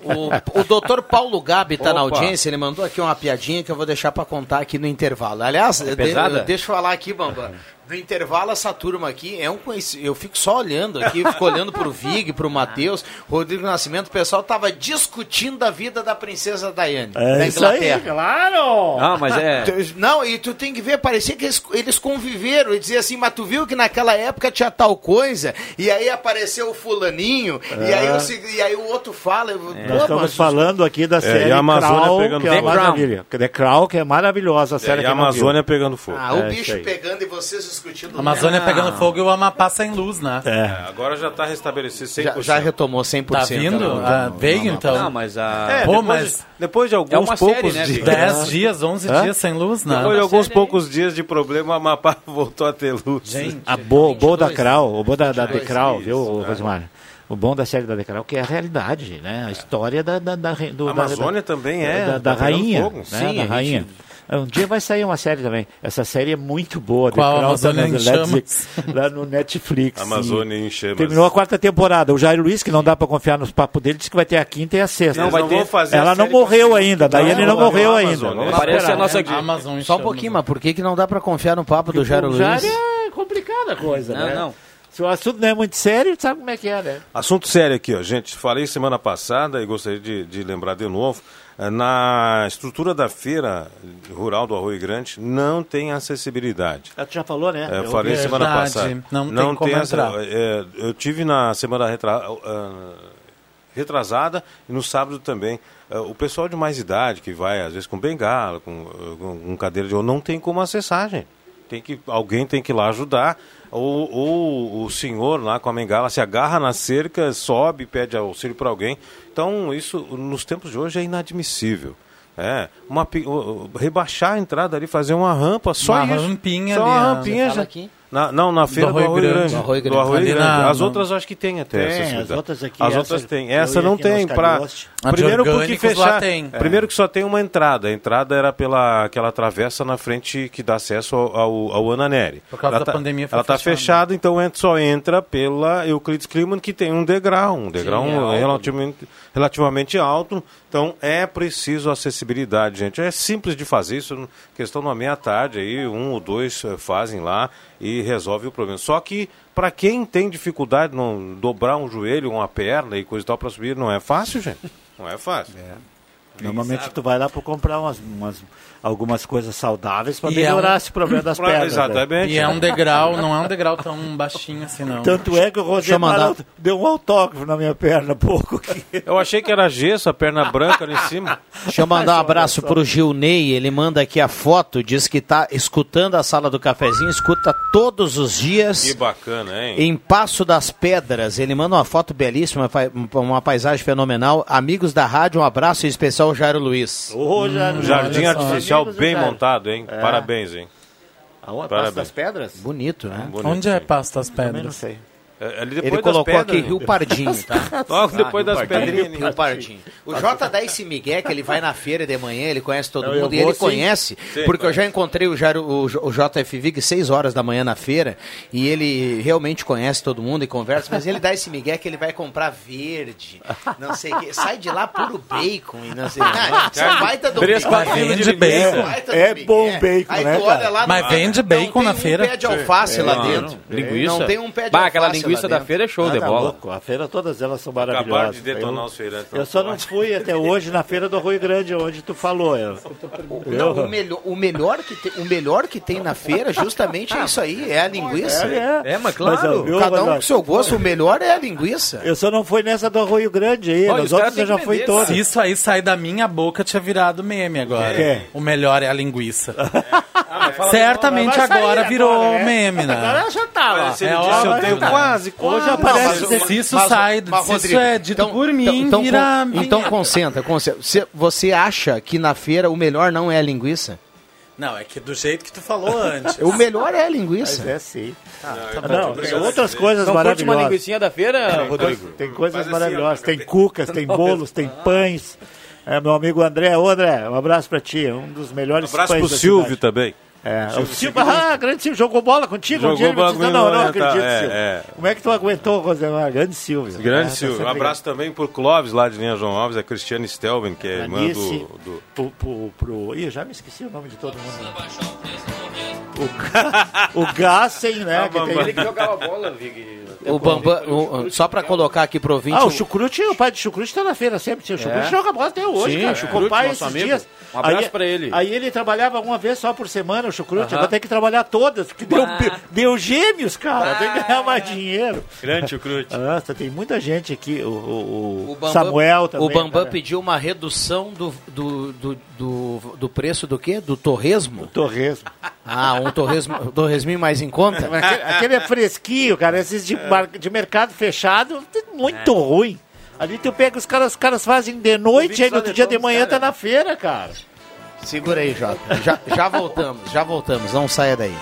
O, o doutor Paulo Gabi está na audiência, ele mandou aqui uma piadinha que eu vou deixar para contar aqui no intervalo. Aliás, de- pesada? deixa eu falar aqui, Bambam. No intervalo, essa turma aqui é um conhecido. Eu fico só olhando aqui, fico olhando pro Vig, pro Matheus, Rodrigo Nascimento, o pessoal tava discutindo a vida da princesa Diane, É da isso aí, Inglaterra. claro! Ah, mas é. Não, e tu tem que ver, parecia que eles, eles conviveram e dizer assim, mas tu viu que naquela época tinha tal coisa, e aí apareceu o fulaninho, e, É. aí o, se- e aí o outro fala. Pô, Nós estamos mas- falando aqui da série e a Amazônia Crown, pegando que é fogo. The Crown. The Crown, que é maravilhosa a série e a não. Amazônia pegando fogo. Ah, o É, bicho pegando e vocês discutindo. A Amazônia Ah. pegando fogo e o Amapá sem luz, né? É. Agora já está restabelecido 100%. Já, já retomou 100%. Tá vindo? né? Ah, veio então. Não, mas a. É, Pô, depois, mas depois de alguns É uma série, poucos né, dias. Vitor? 10 dias, 11 Hã? dias sem luz, né? Depois de alguns poucos dias de problema, a Amapá voltou a ter luz. Gente, A bo, o bom da 22, Crown, o bom da, da The 22, Crown, isso, viu, é. Rosemar? O bom da série da Crown que é a realidade, né? A história da, da, da, do, A Amazônia da, também é. da, rainha, fogo. né? Sim, da rainha. Um dia vai sair uma série também. Essa série é muito boa. The Qual? Crown, Amazônia no em chamas? Netflix, lá no Netflix. Amazônia em chamas. Terminou a quarta temporada. O Jairo Luiz, que não dá pra confiar nos papos dele, disse que vai ter a quinta e a sexta. Não, vai ter. Fazer Ela não morreu ainda, daí ele não não, morreu não, ainda. Parece a nossa né? aqui. Amazon Só um pouquinho, mas por que, que não dá pra confiar no papo do Jairo O Luiz? Jairo é complicada a coisa, Não, né? não. Se o assunto não é muito sério, sabe como é que é, né? Assunto sério aqui, ó, gente. Falei semana passada e gostaria de, de lembrar de novo. Eh, Na estrutura da feira rural do Arroio Grande não tem acessibilidade. Ah, Tu já falou, né? É, eu Eu falei vi. semana Verdade, passada. não tem como essa- entrar. é, eu tive na semana retra- ah, retrasada e no sábado também. Ah, o pessoal de mais idade, que vai às vezes com bengala, com, ah, com, cadeira de não tem como acessar, gente. Tem que, alguém tem que ir lá ajudar. Ou, ou o senhor lá com a bengala se agarra na cerca, sobe, pede auxílio para alguém. Então, isso nos tempos de hoje é inadmissível. É, uma, rebaixar a entrada ali, fazer uma rampa, só Uma isso. rampinha só ali, uma ah, rampinha já. aqui? Na, não, na feira do Arroio Arroio, Grande. Grande. Do Arroio Grande. Do Arroio Grande. na- As no- outras eu acho que tem até Tem, as outras aqui, As essa- outras tem. Essa não tem. Pra, primeiro porque fechar. tem. Primeiro que só tem uma entrada. A entrada era pela aquela travessa na frente que dá acesso ao, ao, ao Ananeri. Por causa ela da tá, pandemia foi Ela está fechada. então ent- só entra pela Euclides Kliman, que tem um degrau. Um degrau é alto. relativamente, relativamente alto. Então é preciso acessibilidade, gente. É simples de fazer isso. Questão numa meia tarde aí, um ou dois eh, fazem lá e resolve o problema. Só que para quem tem dificuldade não dobrar um joelho, uma perna e coisa e tal para subir, não é fácil, gente. Não é fácil. Normalmente tu vai lá para comprar umas, umas- algumas coisas saudáveis para é melhorar um- esse problema das pernas. né? exatamente. E é um degrau, não é um degrau tão baixinho assim, não. Tanto é que o. Rosemar deu um autógrafo na minha perna há pouco. Eu achei que era gesso, a perna branca ali em cima. Deixa eu mandar um abraço pro Gilney, ele manda aqui a foto, diz que tá escutando a sala do cafezinho, escuta todos os Que dias bacana, hein? em Passo das Pedras. Ele manda uma foto belíssima, uma paisagem fenomenal. Amigos da rádio, um abraço em especial ao Jairo Luiz. Ô, já- Um jardim artificial Bem montado, hein? É. Parabéns, hein? Aonde? Parabéns. Passo das Pedras? Bonito, né? Bonito, Onde é sim. Pasto das Também não Pedras? sei. É, ali depois Ele das colocou pedras, aqui Rio Pardinho, tá? Logo depois Ah, das pedrinhas. Rio Pardinho. O Jota dá esse migué que ele vai na feira de manhã, ele conhece todo Eu- eu mundo e vou ele sim. conhece, Sim, porque eu já encontrei o, Jairo, o, J- o JF Vig 6 horas da manhã na feira e ele realmente conhece todo mundo e conversa, mas ele dá esse migué que ele vai comprar verde, não sei o que. Sai de lá puro bacon e não sei o. Ah, é baita do Três, bacon. de Vende linguiça. bacon. É bom bacon, Aí né, tu olha cara? lá, Mas não- vende não bacon tem na um feira? pé de alface lá Não, dentro. linguiça? Não tem um pé de alface lá linguiça linguiça da feira é show de tá bola. louco, A feira, todas elas são Acabaram maravilhosas. de detonar eu, os feirantes. eu só não fui até hoje na feira do Rio Grande, onde tu falou. Eu, Não, o, melhor, o, melhor que tem, o melhor que tem na feira justamente é isso aí, é a linguiça. É, é. mas Mas, ó, viu, Cada um Ronaldo? com seu gosto, o melhor é a linguiça. Eu só não fui nessa do Rio Grande aí, Olha, nas os caras outras eu já fui todas. Se isso aí sair da minha boca, tinha virado meme agora. É. O melhor é a linguiça. fala- Certamente Mas agora virou agora, né? meme, né? Agora já tá. Mas ele É óbvio, eu tenho tá. Hoje aparece... Não, mas- se isso sai, se isso Rodrigo, é dito por mim, então, vira con- então concentra, concentra. Você, você acha que na feira o melhor não é a linguiça? Não, é que do jeito que tu falou antes. O melhor é a linguiça. Mas é sim. Ah, Ah, tá não, tem outras coisas Não maravilhosas. uma linguicinha da feira, Tem Rodrigo? Tem coisas Faz assim, maravilhosas. ó. Tem cucas, tem bolos, tem pães. É, meu amigo André. Ô, André, um abraço pra ti. Um dos melhores Um abraço pães pro da Silvio cidade. também. É, o Silvio, ah, grande Silvio, jogou bola contigo Jogou um dia, bola disse, comigo, não, não, não é, acredito, tá, é, Silvio. é. Como é que tu aguentou, Rosemar? Grande Silvio. Grande É, tá Silvio. Um abraço também pro Clóvis, lá de Linha João Alves, a Cristiane Stelben, que é irmã do, do... Pro, pro, pro... Ih, eu já me esqueci o nome de todo mundo. O, o Gassen, né? Ah, que tem... Ele que jogava bola, Vig. O Bambam, o- só pra colocar aqui pro ouvinte. Ah, o Chucrute, o pai de Chucrute tá na feira sempre. O Chucrute É. joga bola até hoje, Sim, cara. o Chucrute, o pai nosso esses amigo. dias. Um abraço aí, pra ele. Aí ele trabalhava uma vez só por semana, o Chucrute. Aham. Agora tem que trabalhar todas, porque deu, deu gêmeos, cara. Tem que ganhar mais dinheiro. Grande Chucrute. Nossa, tem muita gente aqui. O, o- o O Bambam- Samuel também. O Bambam cara. pediu uma redução do, do, do, do, do preço do quê? Do torresmo? Torresmo. Ah, um torresmo, torresminho mais em conta? Aquele, aquele é fresquinho, cara. Esses de, mar- de mercado fechado, muito ruim. Ali tu pega os caras, os caras fazem de noite, aí no outro dia de manhã tá na feira, cara. Segura aí, Jota. Já, já voltamos, já voltamos. Não saia daí.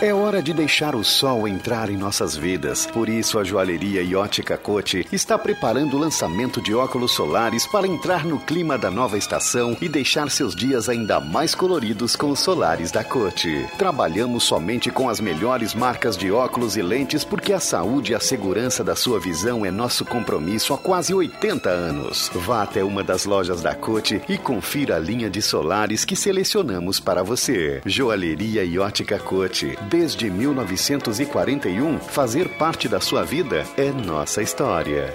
É hora de deixar o sol entrar em nossas vidas. Por isso, a joalheria e ótica Cote está preparando o lançamento de óculos solares para entrar no clima da nova estação e deixar seus dias ainda mais coloridos com os solares da Cote. Trabalhamos somente com as melhores marcas de óculos e lentes porque a saúde e a segurança da sua visão é nosso compromisso há quase 80 anos. Vá até uma das lojas da Cote e confira a linha de solares que selecionamos para você. Joalheria e ótica Cote. Desde 1941, fazer parte da sua vida é nossa história.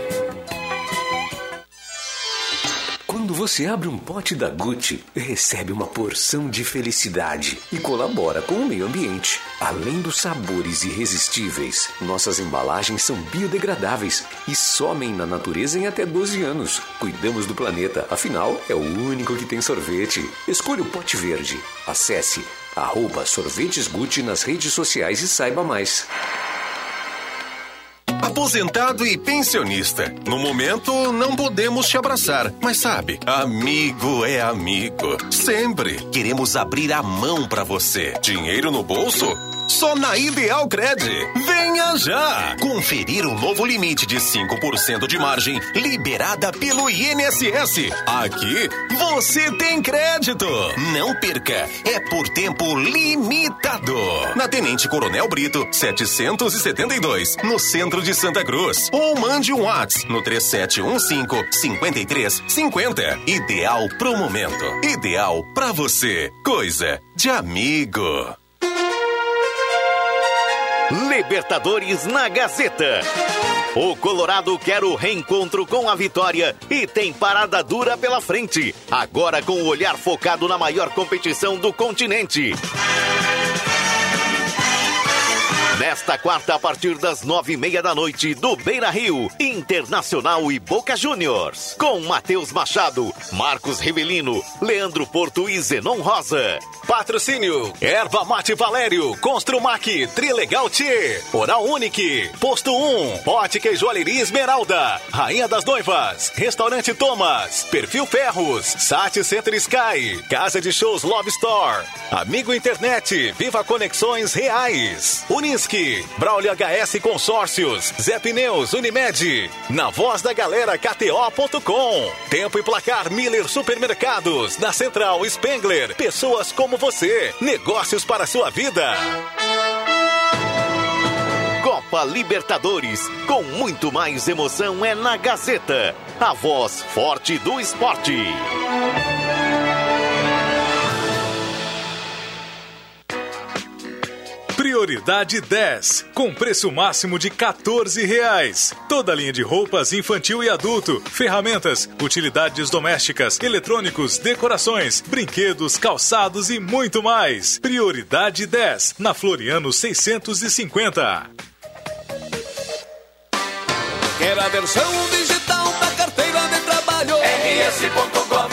Quando você abre um pote da Gucci, recebe uma porção de felicidade e colabora com o meio ambiente. Além dos sabores irresistíveis, nossas embalagens são biodegradáveis e somem na natureza em até 12 anos. Cuidamos do planeta, afinal, é o único que tem sorvete. Escolha o pote verde. Acesse arroba sorvetes Gucci nas redes sociais e saiba mais. Aposentado e pensionista. No momento, não podemos te abraçar, mas sabe, amigo é amigo. Sempre queremos abrir a mão pra você. Dinheiro no bolso? Só na Ideal Cred. Venha já! Conferir o novo limite de 5% de margem liberada pelo INSS. Aqui você tem crédito. Não perca, é por tempo limitado. Na Tenente Coronel Brito, 772, no centro de Santa Cruz. Ou mande um WhatsApp no 3715-5350. Ideal pro momento. Ideal pra você. Coisa de amigo. Libertadores na Gazeta. O Colorado quer o reencontro com a vitória e tem parada dura pela frente. Agora com o olhar focado na maior competição do continente. Nesta quarta, a partir das nove e meia da noite, do Beira Rio, Internacional e Boca Juniors. Com Matheus Machado, Marcos Rivelino, Leandro Porto e Zenon Rosa. Patrocínio: Erva Mate Valério, Construmac, Trilegal T, Oral Unique, Posto 1, Ótica e Joalheria Esmeralda, Rainha das Noivas, Restaurante Thomas, Perfil Ferros, Sat Center Sky, Casa de Shows Love Store, Amigo Internet, Viva Conexões Reais, Unisque, Braulio HS Consórcios, Zé Pneus, Unimed, na voz da galera KTO.com, Tempo e Placar Miller Supermercados, na Central Spengler, pessoas como você, negócios para a sua vida. Copa Libertadores, com muito mais emoção é na Gazeta, a voz forte do esporte. Prioridade 10, com preço máximo de 14 reais. Toda linha de roupas infantil e adulto, ferramentas, utilidades domésticas, eletrônicos, decorações, brinquedos, calçados e muito mais. Prioridade 10, na Floriano 650. Quer a versão digital da carteira de trabalho? rs.gov.br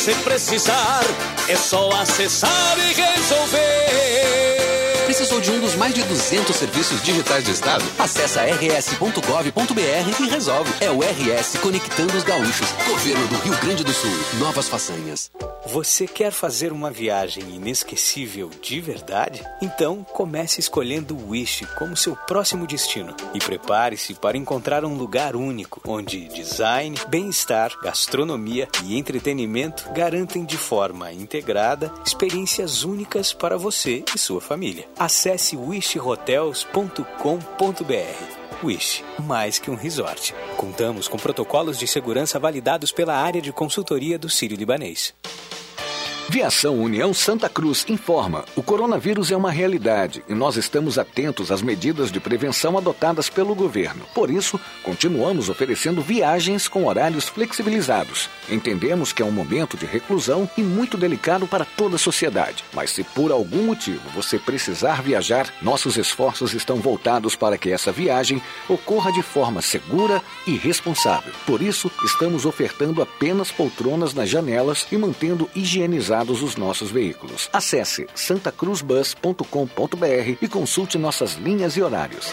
você precisar, é só acessar e resolver. Precisou de um dos mais de 200 serviços digitais do Estado? Acesse rs.gov.br e resolve. É o RS Conectando os Gaúchos. Governo do Rio Grande do Sul. Novas façanhas. Você quer fazer uma viagem inesquecível de verdade? Então comece escolhendo o Wish como seu próximo destino e prepare-se para encontrar um lugar único onde design, bem-estar, gastronomia e entretenimento garantem de forma integrada experiências únicas para você e sua família. Acesse wishhotels.com.br. Wish, mais que um resort. Contamos com protocolos de segurança validados pela área de consultoria do Sírio Libanês. Viação União Santa Cruz informa: o coronavírus é uma realidade e nós estamos atentos às medidas de prevenção adotadas pelo governo. Por isso, continuamos oferecendo viagens com horários flexibilizados. Entendemos que é um momento de reclusão e muito delicado para toda a sociedade. Mas se por algum motivo você precisar viajar, nossos esforços estão voltados para que essa viagem ocorra de forma segura e responsável. Por isso, estamos ofertando apenas poltronas nas janelas e mantendo higienizados os nossos veículos. Acesse santacruzbus.com.br e consulte nossas linhas e horários.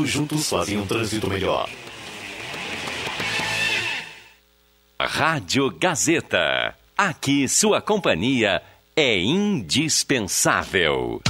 Todos juntos fazem um trânsito melhor. Rádio Gazeta. Aqui sua companhia é indispensável.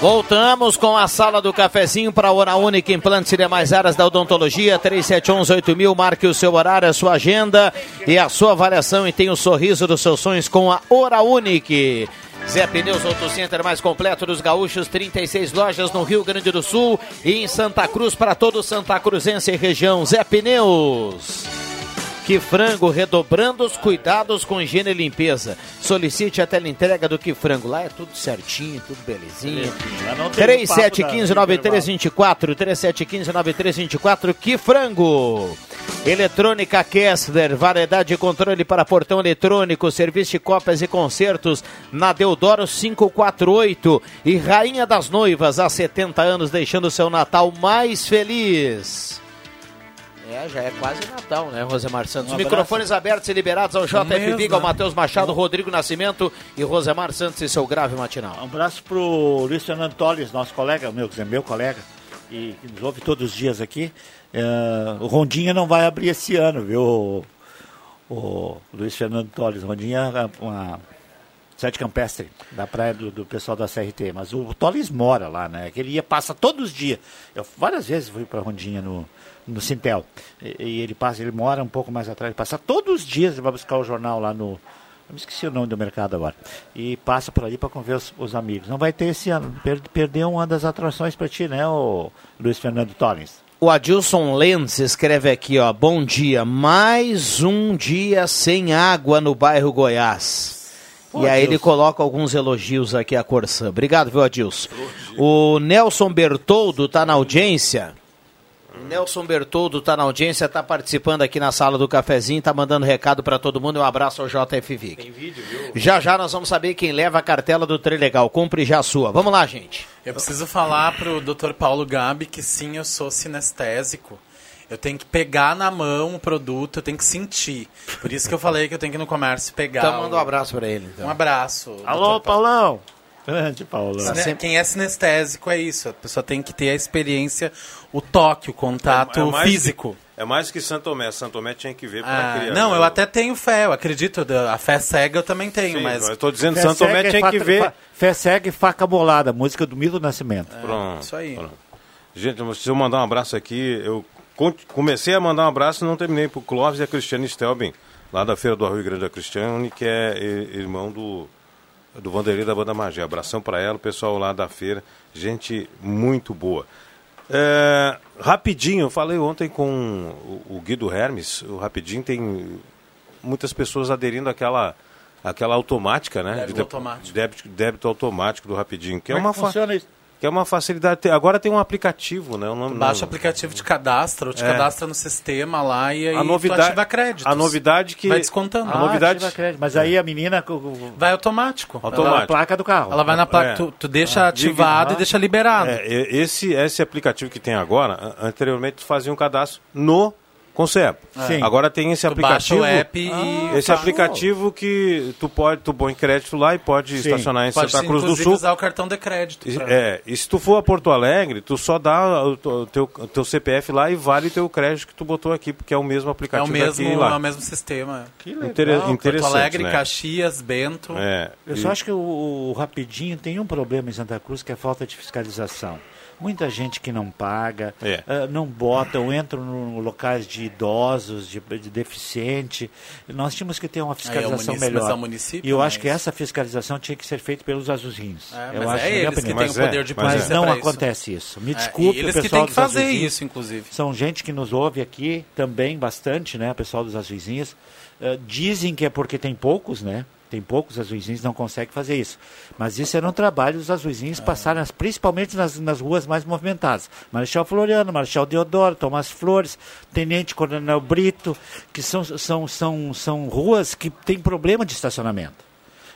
Voltamos com a sala do cafezinho para a Hora Única Implantes e demais áreas da odontologia. 3711-8000, marque o seu horário, a sua agenda e a sua avaliação e tenha o sorriso dos seus sonhos com a Hora Unique. Zé Pneus Auto Center mais completo dos gaúchos, 36 lojas no Rio Grande do Sul e em Santa Cruz para todo Santa Cruzense e região. Zé Pneus. Que frango, redobrando os cuidados com higiene e limpeza. Solicite a teleentrega do Que Frango. Lá é tudo certinho, tudo belezinha. Da- 3715-9324. 3715-9324. Que Frango. Eletrônica Kessler, variedade de controle para portão eletrônico, serviço de cópias e concertos na Deodoro 548 e Rainha das Noivas há 70 anos, deixando seu Natal mais feliz. É, já é quase Natal, né, Rosemar Santos? Um. Microfones abertos e liberados ao JF Mesmo, Viga, ao né? Matheus Machado, Rodrigo Nascimento e Rosemar Santos e seu grave matinal. Um abraço pro Luiz Fernando Tolles, nosso colega, meu, quer dizer, meu colega, e que nos ouve todos os dias aqui. É, o Rondinha não vai abrir esse ano, viu, o, o Luiz Fernando Tolles. Rondinha é uma sete campestre da praia do, do pessoal da CRT, mas o Tolles mora lá, né? Que ele ia, passa todos os dias. Eu várias vezes fui para Rondinha no, no Sintel. E, e ele passa, ele mora um pouco mais atrás, ele passa todos os dias, ele vai buscar o jornal lá no. Eu me esqueci o nome do mercado agora. E passa por ali para conver os, os amigos. Não vai ter esse ano. Per, perdeu uma das atrações para ti, né, o Luiz Fernando Tollins? O Adilson Lenz escreve aqui, ó, bom dia, mais um dia sem água no bairro Goiás. E aí ele coloca alguns elogios aqui à Corsã. Obrigado, viu, Adilson? O Nelson Bertoldo tá na audiência. Nelson Bertoldo tá na audiência, tá participando aqui na sala do cafezinho, tá mandando recado para todo mundo. Um abraço ao JF Vic. Tem vídeo, viu? Já já nós vamos saber quem leva a cartela do Trilegal. Cumpre já a sua. Vamos lá, gente. Eu preciso falar pro Dr. Paulo Gabi que sim, eu sou sinestésico. Eu tenho que pegar na mão o produto, eu tenho que sentir. Por isso que eu falei que eu tenho que ir no comércio pegar. Então manda um abraço para ele. então. Um abraço. Alô. Paulão. Grande Paulão. Sine- Quem é sinestésico é isso. A pessoa tem que ter a experiência, o toque, o contato É- é físico. que- é mais que Santo Tomé. Santo Tomé tinha que ver Ah, para criar. não, eu até tenho fé, eu acredito. A fé cega eu também tenho, Sim, mas. eu tô dizendo Fé Santo Tomé e tinha que ver. Fé cega e faca bolada, música do Milton Nascimento. Pronto. isso aí. pronto. Gente, se eu mandar um abraço aqui, eu comecei a mandar um abraço e não terminei pro Clóvis e a Cristiane Stelben, lá da Feira do Arroio Grande da Cristiane, que é irmão do, do Vanderlei da Banda Magia. Abração para ela, o pessoal lá da feira, gente muito boa. É, rapidinho, eu falei ontem com o, o Guido Hermes, o Rapidinho tem muitas pessoas aderindo àquela, àquela automática, né? Débito De automático. Débito, débito automático do Rapidinho, que é Como uma é que fa- funciona isso? Que é uma facilidade. Agora tem um aplicativo, né? O nome, Baixa o aplicativo de cadastro, te É. cadastra no sistema lá e aí a tu novidade, ativa créditos. a novidade que Vai descontando. A novidade crédito. Mas aí a menina. Vai automático. Automático. A placa do carro. Ela vai na placa, É. tu, tu deixa Ah, ativado e deixa liberado. É, esse, esse aplicativo que tem agora, anteriormente tu fazia um cadastro no Concep. Sim. Agora tem esse Tu baixa aplicativo. o app e esse aplicativo que tu pode, tu põe crédito lá e pode Sim. estacionar em Pode, Santa Cruz do Sul. usar o cartão de crédito. E- É, e se tu for a Porto Alegre, tu só dá o, o teu, o teu CPF lá e vale o teu crédito que tu botou aqui, porque é o mesmo É o aplicativo mesmo, daqui e é lá. o mesmo sistema. Que Inter- legal. interessante, Porto Alegre, né? Caxias, Bento. É, Eu e- só acho que o, o Rapidinho tem um problema em Santa Cruz que é a falta de fiscalização. Muita gente que não paga, É. ah, não botam, entram no locais de idosos, de, de deficiente. Nós tínhamos que ter uma fiscalização município, mas melhor. é o município, e eu acho que essa fiscalização tinha que ser feita pelos azulzinhos. É, eu mas acho, é minha eles que têm o é, poder de mas é. não isso. acontece isso. Me É, desculpe, eles que pessoal têm que dos fazer azulzinhos. isso, inclusive. São gente que nos ouve aqui também bastante, né? O pessoal dos azuizinhos. Eh, dizem que é porque tem poucos, né? Tem poucos azuizinhos não conseguem fazer isso. Mas isso era um trabalho dos azuizinhos passarem, nas- principalmente nas, nas ruas mais movimentadas. Marechal Floriano, Marechal Deodoro, Tomás Flores, Tenente Coronel Brito, que são, são, são, são ruas que têm problema de estacionamento.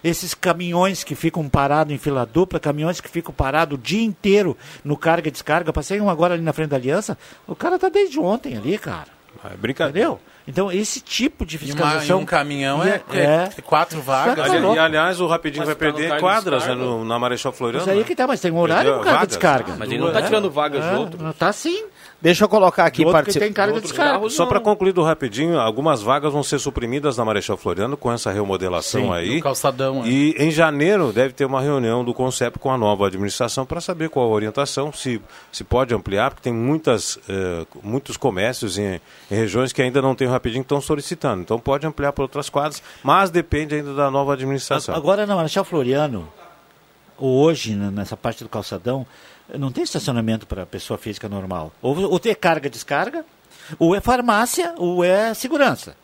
Esses caminhões que ficam parados em fila dupla, caminhões que ficam parados o dia inteiro no carga e descarga. Passei um agora ali na frente da Aliança, o cara tá desde ontem ali, cara. É brincadeira. Entendeu? Então, esse tipo de E, uma, fiscalização. e um caminhão E é, é- é quatro vagas. Tá Ali- louco. e, aliás, o Rapidinho Mas vai tá no perder cargo quadras né, no- na Marechal Floriano. Isso aí né? que tá, mas tem um horário no carga descarga. Mas ele não tá tirando vagas É, de outro. não Tá sim. Deixa eu colocar aqui participa- tem carga do outro descarga. carro, Só para concluir do rapidinho, algumas vagas vão ser suprimidas na Marechal Floriano com essa remodelação Sim, aí. calçadão, é. E em janeiro deve ter uma reunião do CONCEP com a nova administração para saber qual a orientação, se, se pode ampliar, porque tem muitas, eh, muitos comércios em, em regiões que ainda não tem o que estão solicitando. Então pode ampliar para outras quadras, mas depende ainda da nova administração. Agora na Marechal Floriano, hoje, né, nessa parte do calçadão, não tem estacionamento para pessoa física normal. Ou, ou tem carga descarga, ou é farmácia, ou é segurança.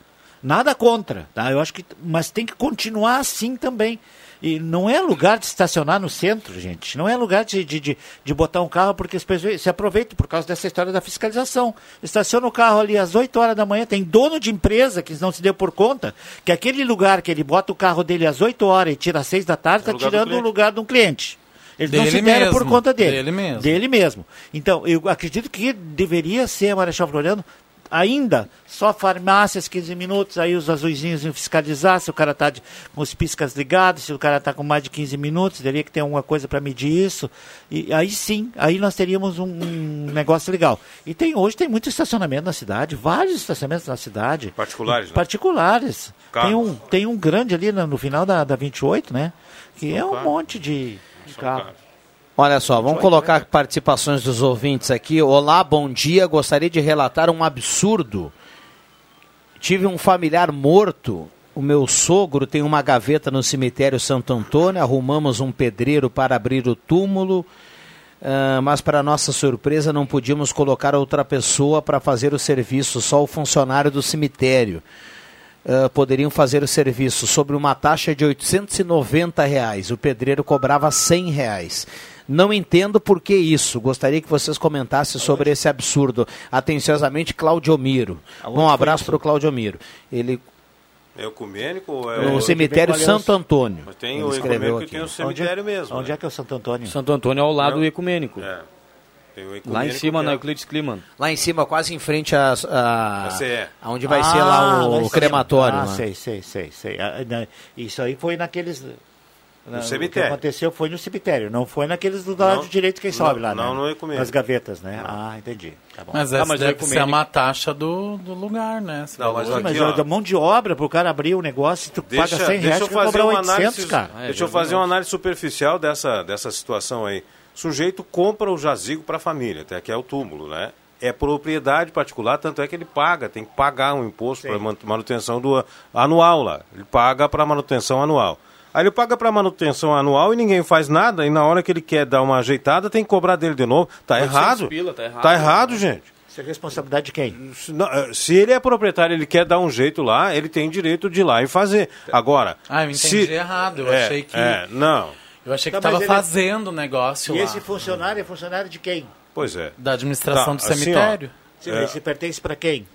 Nada contra, tá? Eu acho que, mas tem que continuar assim também. E não é lugar de estacionar no centro, gente. Não é lugar de, de, de, de botar um carro porque as pessoas se aproveitam por causa dessa história da fiscalização. Estaciona o carro ali às 8 horas da manhã. Tem dono de empresa que não se deu por conta que aquele lugar que ele bota o carro dele às 8 horas e tira às 6 da tarde, É está lugar do tirando o lugar de um cliente. Eles não Dele se deram por conta dele. dele mesmo. Dele mesmo. Então, eu acredito que deveria ser Marechal Floriano ainda só farmácias 15 minutos, aí os azuizinhos iam fiscalizar se o cara está com os piscas ligados, se o cara está com mais de 15 minutos, teria que ter alguma coisa para medir isso. E aí sim, aí nós teríamos um, um negócio legal. E tem hoje tem muito estacionamento na cidade, vários estacionamentos na cidade. Particulares, né? Particulares. Carros. Tem um, tem um grande ali no, no final da, da 28, né? Que é um monte de, de carro. Olha só, vamos colocar participações dos ouvintes aqui. Olá, bom dia. Gostaria de relatar um absurdo. Tive um familiar morto. O meu sogro tem uma gaveta no cemitério Santo Antônio. Arrumamos um pedreiro para abrir o túmulo. ah, mas, para nossa surpresa, não podíamos colocar outra pessoa para fazer o serviço, só o funcionário do cemitério. ah, poderiam fazer o serviço sobre uma taxa de 890 reais. O pedreiro cobrava 100 reais. Não entendo por que isso. Gostaria que vocês comentassem sobre esse absurdo. Atenciosamente, Claudio Miro. Um abraço para o Claudio Miro. Ele é ecumênico? É no o cemitério Santo Antônio. Mas tem o ecumênico aqui. tem o cemitério onde, é- mesmo. Onde né? é que é o Santo Antônio? Santo Antônio é ao lado é do ecumênico. É. ecumênico. Lá em cima, é na Euclides Kliman. Lá em cima, quase em frente a, a, a onde vai ah, ser lá o, o crematório. Ah, né? sei, sei, sei, sei. Ah, né, isso aí foi naqueles no cemitério. O que aconteceu foi no cemitério, não foi naqueles do lado não, direito quem sobe não, lá, não, né? Não, é comigo. Nas gavetas, né? Ah, entendi. Tá bom. Mas ah, essa ah, mas é deve ser uma taxa do, do lugar, né? Se não, mas, aqui, mas ó, é mão de obra para o cara abrir o negócio, tu deixa, paga 100 reais, deixa eu fazer uma 800, análise, cara. É, deixa eu fazer uma análise superficial dessa, dessa situação aí. O sujeito compra o jazigo para a família, até que é o túmulo, né? é propriedade particular, tanto é que ele paga, tem que pagar um imposto para manutenção do anual lá. Ele paga para manutenção anual. Aí ele paga para manutenção anual e ninguém faz nada, e na hora que ele quer dar uma ajeitada, tem que cobrar dele de novo. Tá errado. Pila, tá errado. Tá né? errado, né? gente. Isso é responsabilidade de quem? Se, não, eh, se ele é proprietário, ele quer dar um jeito lá, ele tem direito de ir lá e fazer. Agora. Ah, eu entendi se... errado. Eu é, achei que. É, não. Eu achei que estava é fazendo o negócio e lá. E esse funcionário é funcionário de quem? Pois é. Da administração tá, do cemitério. Assim, ó, é. Esse pertence para quem?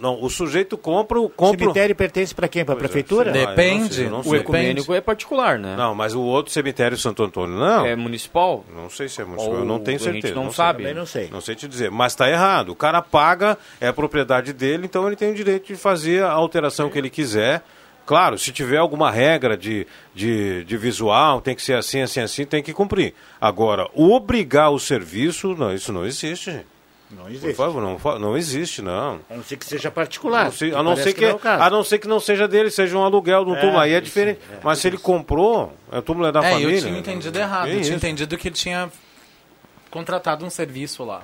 Não, o sujeito compra, compra... O cemitério pertence para quem? Para a é, prefeitura? Depende. Assim, não sei, não sei. O ecumênico depende. é particular, né? Não, mas o outro cemitério Santo Antônio não. É municipal? Não sei se é municipal, Ou eu não tenho certeza. A gente não, não sabe. Sei. não sei. Não sei te dizer, mas está errado. O cara paga, é propriedade dele, então ele tem o direito de fazer a alteração que ele quiser. Claro, se tiver alguma regra de, de, de, visual, tem que ser assim, assim, assim, tem que cumprir. Agora, obrigar o serviço, não, isso não existe, gente. Não existe. Por favor, não, não existe, não. A não ser que seja particular. Não a, não ser que, que é a não ser que não seja dele, seja um aluguel do é, túmulo. Aí é diferente. É, Mas se ele comprou, é o túmulo é da é, família. Eu tinha entendido errado. Eu isso. tinha entendido que ele tinha contratado um serviço lá.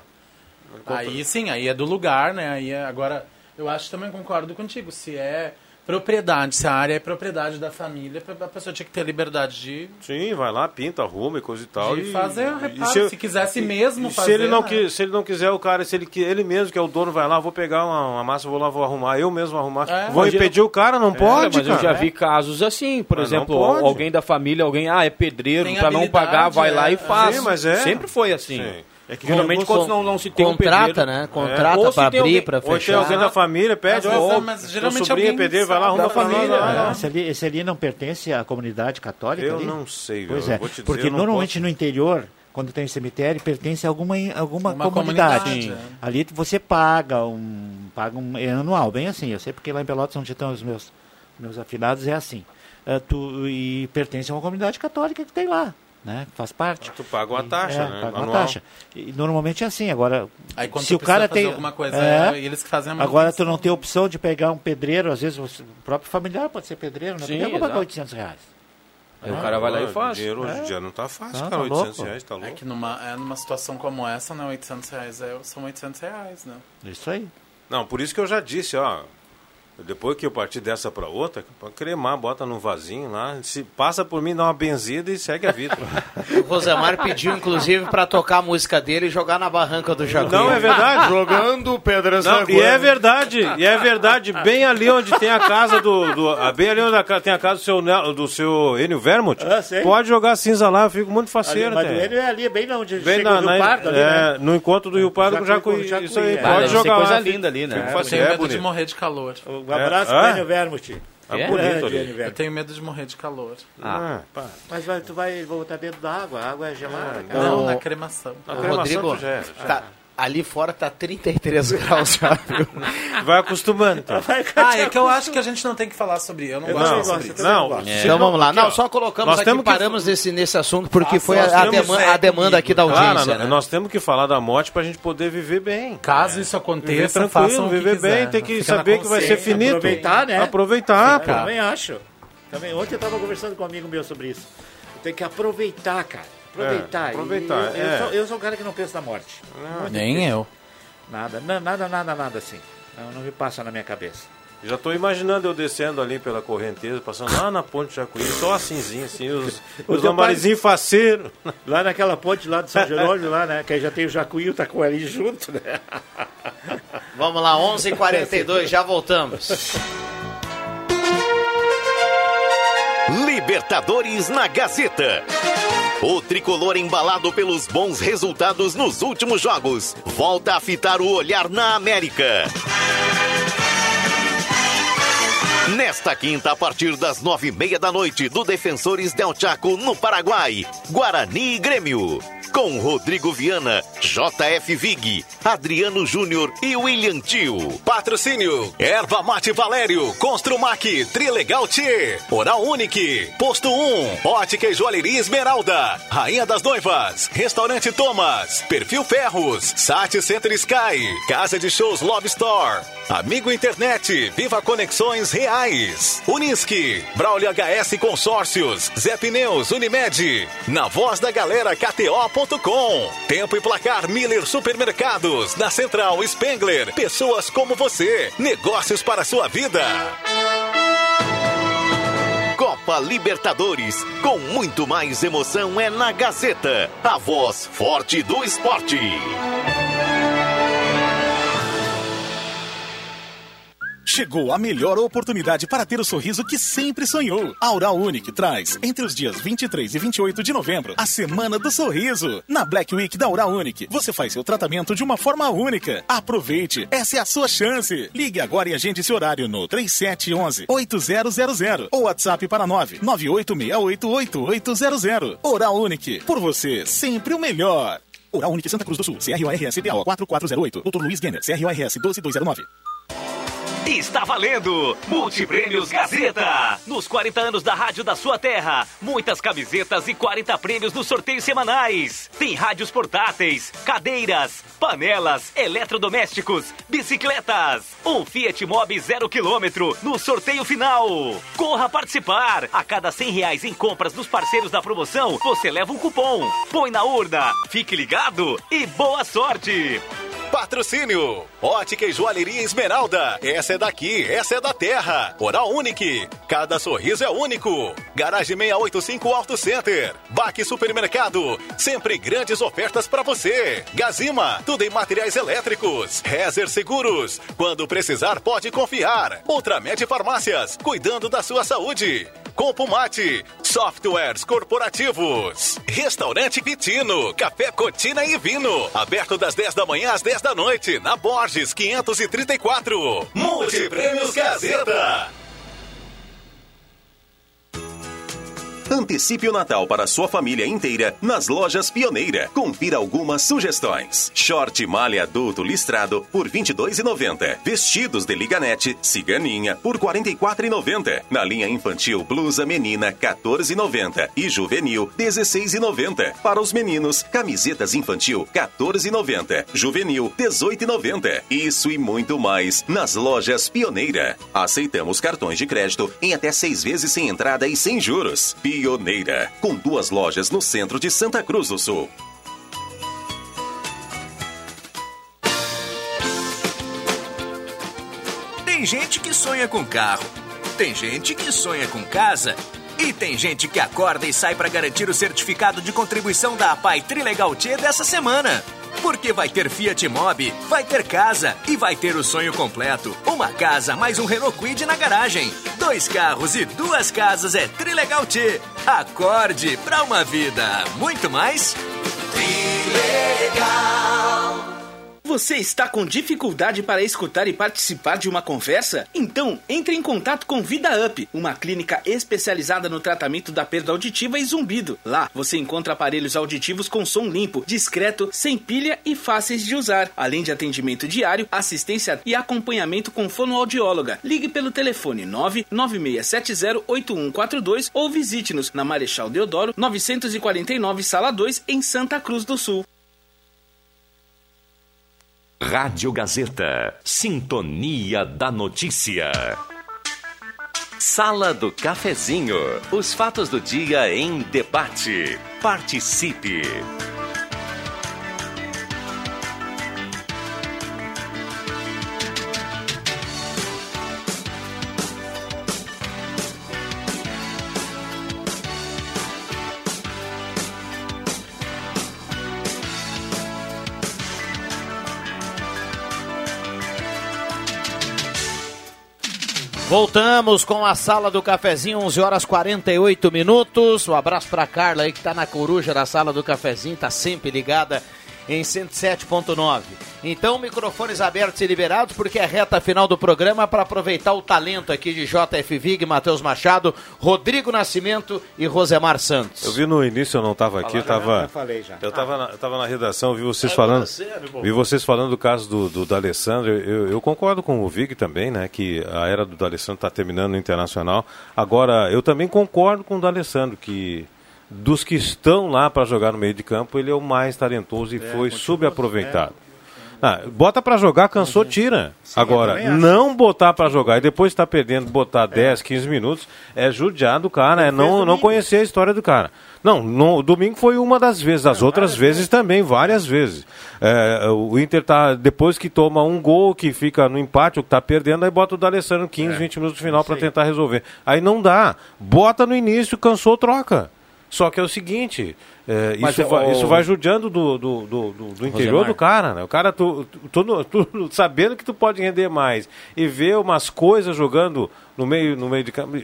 Aí sim, aí é do lugar, né? Aí é, agora, eu acho que também concordo contigo. Se é propriedade, se a área é propriedade da família, a pessoa tinha que ter liberdade de. Sim, vai lá, pinta, arruma e coisa e tal. De e fazer reparo, se, se, quisesse mesmo e fazer. Se ele, não, né? que, se ele não quiser, o cara, se ele, ele mesmo, que é o dono, vai lá, vou pegar uma, uma massa, vou lá, vou arrumar, eu mesmo arrumar. É, vou impedir eu... o cara, não é, pode. Mas cara. eu já vi casos assim, por mas exemplo, alguém da família, alguém, ah, é pedreiro, pra não pagar, vai lá e é. faz. Sim, mas é. Sempre foi assim. Sim. É que geralmente quando não, não se tem contrata, um pedreiro, né? É. Contrata é. para abrir, para então fechar. Ou tem alguém da família, pede, mas, ou, mas geralmente sobrinho, é pedreiro, vai lá, arruma a família. É. Esse, ali, esse ali não pertence à comunidade católica? Eu ali? não sei, pois eu é, dizer, Porque normalmente posso... no interior, quando tem cemitério, pertence a alguma, alguma comunidade. comunidade. É. Ali você paga um. Paga um. É anual, bem assim. Eu sei porque lá em Pelotas, onde estão os meus, meus afinados, é assim. Ah, tu, e pertence a uma comunidade católica que tem lá né? Faz parte. Ah, tu paga uma taxa, é, né? Paga uma taxa. E normalmente é assim. Agora, Aí, se o cara tem alguma coisa, é, eles que fazem. A agora tu não tem opção de pegar um pedreiro, às vezes você, o próprio familiar pode ser pedreiro, né? Sim, pagar 800 reais. Aí o ah. cara vai lá e faz. Dinheiro hoje em é. dia não tá fácil, não, cara. Tá 800 louco. reais tá é louco. É que numa, é, numa situação como essa, né? 800 reais é, são 800 reais, né? Isso aí. Não, por isso que eu já disse, ó. Depois que eu parti dessa para outra, para cremar, bota num vasinho lá, se passa por mim, dá uma benzida e segue a vida. o Rosemar pediu, inclusive, para tocar a música dele e jogar na barranca do Jacuí. Não, é verdade. Jogando pedras Não, na E é verdade, e é verdade, bem ali onde tem a casa do. do ah, bem ali onde tem a casa do seu, do seu Enio Vermont, ah, pode jogar cinza lá, eu fico muito faceiro. Ali, mas é ali, bem onde bem chega na, na, Pardo, ali, é, né? No encontro do Rio Pardo com o Jacuí. Isso aí, é. pode jogar. coisa linda ali, né? Fico faceiro, é, de morrer de calor. Um abraço, é? Plênio Vermut. Ah, tá é? bonito ali. Eu tenho medo de morrer de calor. Ah, ah Mas vai, tu vai voltar dentro da água, a água é gelada. Ah, não, não na cremação. Na cremação Rodrigo, já, é, já. Tá, é ali fora tá 33 graus, sabe? Vai acostumando. Ah, é que eu acho que a gente não tem que falar sobre. Eu não, eu gosto não, sobre isso. Não, não. É. Então vamos lá. Então, não, só colocamos nós aqui, paramos esse, nesse assunto, porque foi a, demanda, a demanda aqui da audiência. Claro, né? Nós temos que falar da morte pra gente poder viver bem. Caso é. isso aconteça, viver tranquilo, viver bem, tem que saber que vai ser finito. Aproveitar, né? Aproveitar, pô. Eu também acho. Também ontem eu tava conversando com um amigo meu sobre isso. Tem que aproveitar, cara Aproveitar. É, aproveitar. E, eu, é. eu, sou, eu, sou, um cara que não pensa na morte. Não, nem penso. eu. Nada, nada, nada, nada assim. Não, não me passa na minha cabeça. Já estou imaginando eu descendo ali pela correnteza, passando lá na ponte Jacuí, só a cinzinha, assim, os, os lambarizinhos pai... faceiros. Lá naquela ponte lá de São Jerônimo, lá, né? Que aí já tem o Jacuí e o Taquari junto, né? Vamos lá, 11:42 h 42 já voltamos. Libertadores na Gazeta. O tricolor embalado pelos bons resultados nos últimos jogos volta a fitar o olhar na América. Nesta quinta, a partir das nove e meia da noite, do Defensores Del Chaco, no Paraguai, Guarani e Grêmio. Com Rodrigo Viana, JF Vig, Adriano Júnior e William Tio. Patrocínio: Erva Mate Valério, Construmac, Trilegal T, Oral Unique, Posto 1, Ótica e Joalheria Esmeralda, Rainha das Noivas, Restaurante Thomas, Perfil Ferros, Sat Center Sky, Casa de Shows Love Store, Amigo Internet, Viva Conexões Reais, Unisque, Braulio HS Consórcios, Zé Pneus, Unimed, na voz da galera KTO.com, Tempo e Placar Miller Supermercados, na Central Spengler, pessoas como você, negócios para a sua vida. Copa Libertadores, com muito mais emoção é na Gazeta, a voz forte do esporte. Chegou a melhor oportunidade para ter o sorriso que sempre sonhou. A Oral Unique traz, entre os dias 23 e 28 de novembro, a Semana do Sorriso. Na Black Week da Oral Unique, você faz seu tratamento de uma forma única. Aproveite, essa é a sua chance. Ligue agora e agende seu horário no 3711 8000 ou WhatsApp para 9 98688800. Oral Unique, por você, sempre o melhor. Oral Unique Santa Cruz do Sul, CRORS CPO 4408, Dr. Luiz Guener, CRORS 12209. Está valendo! Multiprêmios Gazeta! Nos 40 anos da rádio da sua terra, muitas camisetas e 40 prêmios nos sorteios semanais. Tem rádios portáteis, cadeiras, panelas, eletrodomésticos, bicicletas. Um Fiat Mobi zero quilômetro no sorteio final. Corra participar! A cada 100 reais em compras dos parceiros da promoção, você leva um cupom. Põe na urna, fique ligado e boa sorte! Patrocínio: Ótica e Joalheria Esmeralda. Essa é daqui, essa é da terra. Oral Unique. Cada sorriso é único. Garagem 685 Auto Center. Baque Supermercado. Sempre grandes ofertas para você. Gazima. Tudo em materiais elétricos. Rezer Seguros. Quando precisar, pode confiar. Ultramed Farmácias. Cuidando da sua saúde. Compumate, softwares corporativos, restaurante Vitino, café Cotina e Vino, aberto das 10 da manhã às 10 da noite, na Borges 534. Multiprêmios Gazeta. Antecipe o Natal para sua família inteira nas lojas Pioneira. Confira algumas sugestões. Short malha adulto listrado por R$ 22,90. Vestidos de liganete, ciganinha por R$ 44,90. Na linha infantil, blusa menina R$ 14,90 e juvenil R$ 16,90. Para os meninos, camisetas infantil R$ 14,90. Juvenil R$ 18,90. Isso e muito mais nas lojas Pioneira. Aceitamos cartões de crédito em até seis vezes sem entrada e sem juros. Pioneira, com duas lojas no centro de Santa Cruz do Sul. Tem gente que sonha com carro, tem gente que sonha com casa e tem gente que acorda e sai para garantir o certificado de contribuição da APAI Trilegal T dessa semana. Porque vai ter Fiat Mobi, vai ter casa e vai ter o sonho completo. Uma casa mais um Renault Kwid na garagem. Dois carros e duas casas é Trilegal T. Acorde para uma vida muito mais. Trilegal. Você está com dificuldade para escutar e participar de uma conversa? Então, entre em contato com Vida Up, uma clínica especializada no tratamento da perda auditiva e zumbido. Lá, você encontra aparelhos auditivos com som limpo, discreto, sem pilha e fáceis de usar, além de atendimento diário, assistência e acompanhamento com fonoaudióloga. Ligue pelo telefone 996708142 ou visite-nos na Marechal Deodoro, 949, Sala 2, em Santa Cruz do Sul. Rádio Gazeta. Sintonia da Notícia. Sala do Cafezinho. Os fatos do dia em debate. Participe. Voltamos com a sala do cafezinho, 11 horas 48 minutos. Um abraço para Carla aí que tá na coruja da sala do cafezinho, tá sempre ligada em 107.9. Então, microfones abertos e liberados, porque é reta final do programa para aproveitar o talento aqui de JF Vig, Matheus Machado, Rodrigo Nascimento e Rosemar Santos. Eu vi no início, eu não estava aqui, eu estava. Já falei já. Eu estava na, eu tava na redação, vi vocês falando. vi vocês falando do caso do, do D'Alessandro. Eu, eu concordo com o Vig também, né? Que a era do D'Alessandro está terminando no internacional. Agora, eu também concordo com o D'Alessandro que dos que estão lá para jogar no meio de campo, ele é o mais talentoso e É, foi subaproveitado. Ah, bota para jogar, cansou, tira. Agora, também acho. não botar para jogar e depois está perdendo, botar 10, 15 minutos, é judiar do cara, é não, não conhecer a história do cara. Não, no domingo foi uma das vezes, as outras vezes também, várias vezes. É, o Inter tá, depois que toma um gol, que fica no empate, o que tá perdendo, aí bota o D'Alessandro 15, 20 minutos no final para tentar resolver. Aí não dá. Bota no início, cansou, troca. Só que é o seguinte, é, Mas, isso, vai, ô- isso vai judiando do, do, do, do- do interior do cara, né? O cara, tu, tu, tu- tu sabendo que tu pode render mais e ver umas coisas jogando no meio, no meio de campo.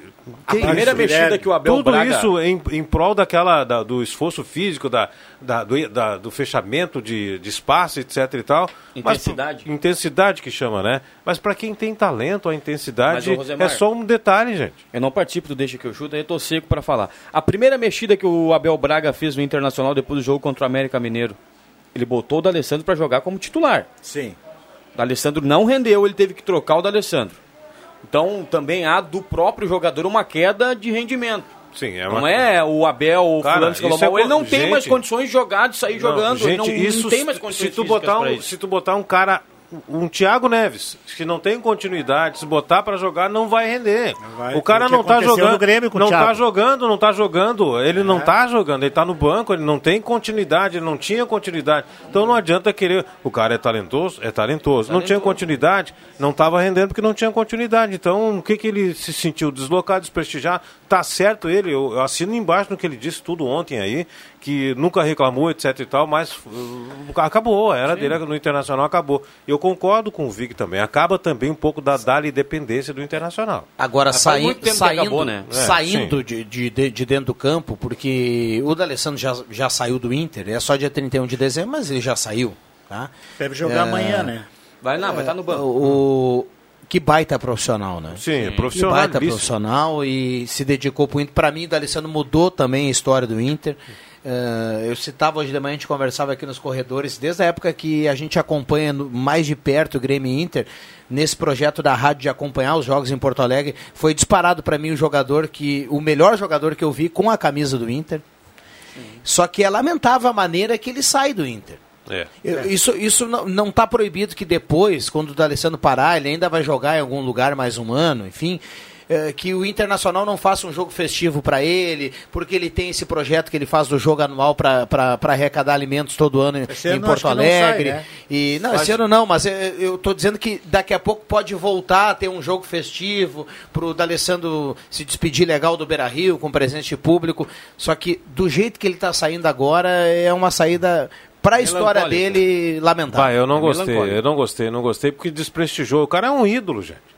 A primeira mexida que o Abel Tudo Braga- isso em, em prol daquela, da- do esforço físico, da, da- do, da- do fechamento de, de espaço, etc e tal. Mas Intensidade. pro- intensidade que chama, né? Mas para quem tem talento, a intensidade Mas, Rosemar, é só um detalhe, gente. Eu não participo do Deixa que eu chuto, aí eu tô seco para falar. A primeira mexida que o Abel Braga fez no Internacional depois do jogo contra o América Mineiro, ele botou o D'Alessandro para jogar como titular. Sim. O D'Alessandro não rendeu, ele teve que trocar o D'Alessandro. Então também há do próprio jogador uma queda de rendimento. Sim, é Não uma- é o Abel, o Cara, fulano Salomão, é ele não co- tem gente- mais condições de jogar, de sair Não, jogando, ele gente, não, isso, não tem mais condições se tu botar um. Se tu botar um cara, um Thiago Neves, que não tem continuidade, se botar pra jogar, não vai render. vai. o cara não tá jogando. não tá jogando, não tá jogando. Ele não É. tá jogando, ele tá no banco, ele não tem continuidade, ele não tinha continuidade. Então não adianta querer. O cara é talentoso, é talentoso. Não tinha continuidade, não tava rendendo porque não tinha continuidade. Então o que que ele se sentiu deslocado, desprestigiado? Tá certo ele, eu, eu assino embaixo no que ele disse tudo ontem aí, que nunca reclamou, etc e tal, mas uh, acabou, a era dele no Internacional acabou. Eu concordo com o Vig também, acaba também um pouco da dali dependência do Internacional. Agora, saí- saindo, acabou, né? É, saindo de, de, de- de dentro do campo, porque o D'Alessandro já, já saiu do Inter, é só dia 31 de dezembro, mas ele já saiu. Tá? Deve jogar amanhã, né? Vai não, vai estar no banco. O, que baita profissional, né? Sim, é Que profissional. baita profissional e se dedicou pro Inter. Para mim, o D'Alessandro mudou também a história do Inter. Eh, eu citava hoje de manhã, a gente conversava aqui nos corredores, desde a época que a gente acompanha no- mais de perto o Grêmio Inter, nesse projeto da rádio de acompanhar os jogos em Porto Alegre, foi disparado para mim o jogador que. o melhor jogador que eu vi com a camisa do Inter. Só que é lamentável a maneira que ele sai do Inter. É. Eu- Isso, isso não- está proibido que depois, quando o D'Alessandro parar, ele ainda vai jogar em algum lugar mais um ano, enfim. eh, que o Internacional não faça um jogo festivo para ele, porque ele tem esse projeto que ele faz do jogo anual para arrecadar alimentos todo ano em- Esse em ano Porto que não Alegre. sai, né? E, não, esse ano não, mas eh, eu tô dizendo que daqui a pouco pode voltar a ter um jogo festivo pro D'Alessandro se despedir legal do Beira Rio, com presença de público. Só que do jeito que ele está saindo agora, é uma saída para a história dele lamentável. Vai, eu não É gostei, eu não gostei, não gostei porque desprestigiou. O cara é um ídolo, gente.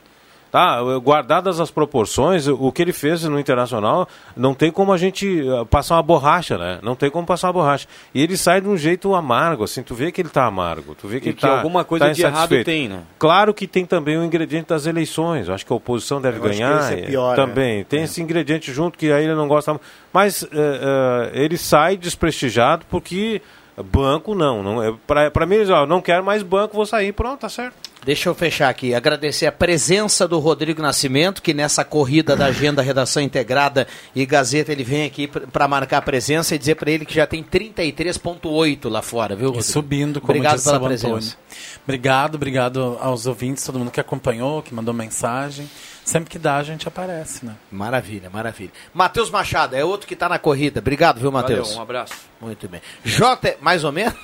Tá, guardadas as proporções, o que ele fez no Internacional, não tem como a gente eh, passar uma borracha, né? Não tem como passar uma borracha. E ele sai de um jeito amargo, assim, tu vê que ele tá amargo, tu vê que E ele que tá alguma coisa tá de errado tem, né? Claro que tem também o ingrediente das eleições. Acho que a oposição deve Eu acho que ganhar. esse é pior, também. Tem esse ingrediente junto que aí ele não gosta. Mas eh, eh, ele sai desprestigiado porque banco não. não é, pra mim, eles, ó, não quero mais banco, vou sair. Pronto, tá certo. Deixa eu fechar aqui. Agradecer a presença do Rodrigo Nascimento, que nessa corrida da agenda Redação Integrada e Gazeta, ele vem aqui para marcar a presença e dizer para ele que já tem 33,8 lá fora, viu, E Rodrigo? subindo, como Obrigado disse pela Antônio. presença. Obrigado, obrigado aos ouvintes, todo mundo que acompanhou, que mandou mensagem. Sempre que dá, a gente aparece, né? Maravilha, maravilha. Matheus Machado, é outro que está na corrida. Obrigado, viu, Matheus? Valeu, um abraço. Muito bem. J, mais ou menos?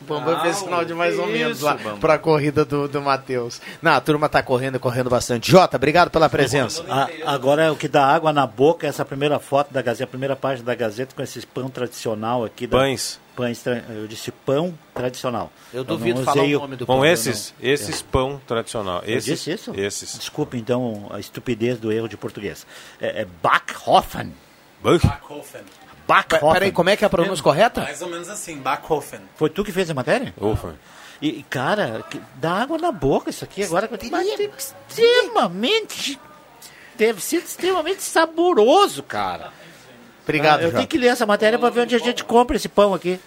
O Bambam Não, fez sinal de mais ou menos isso, lá Bambam. pra corrida do, do Matheus. Não, a turma tá correndo, correndo bastante. Jota, obrigado pela presença. A- agora o que dá água na boca é essa primeira foto da Gazeta, a primeira página da Gazeta com esse pão tradicional aqui. Da, Pães. Pães, tra- eu disse pão tradicional. Eu não duvido falar o nome do Bom, pão. esses, eu não- esses pão tradicional. Eu Esses, disse isso? Esses. Desculpe, então, a estupidez do erro de português. É, é Backhofen. Backhofen. Backhofen. Peraí, como é que é a pronúncia correta? Mais ou menos assim, Backhofen. Foi tu que fez a matéria? Ufa. E, e, cara, que- dá água na boca isso aqui agora. Mas é extremamente... Deve ser extremamente saboroso, cara. Obrigado, Ah, Eu Jota. tenho que ler essa matéria para ver onde a gente compra esse pão aqui.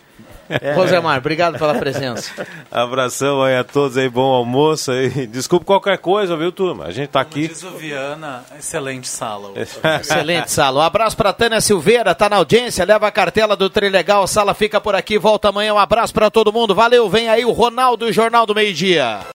É. Rosemar, obrigado pela presença. Abração aí a todos aí, bom almoço aí. Desculpa qualquer coisa, viu, turma? A gente tá aqui. Diz o Viana, excelente sala. Excelente, Sala. Um abraço pra Tânia Silveira, tá na audiência, leva a cartela do Trilegal. Sala fica por aqui, volta amanhã. Um abraço pra todo mundo. Valeu, vem aí o Ronaldo, Jornal do Meio Dia.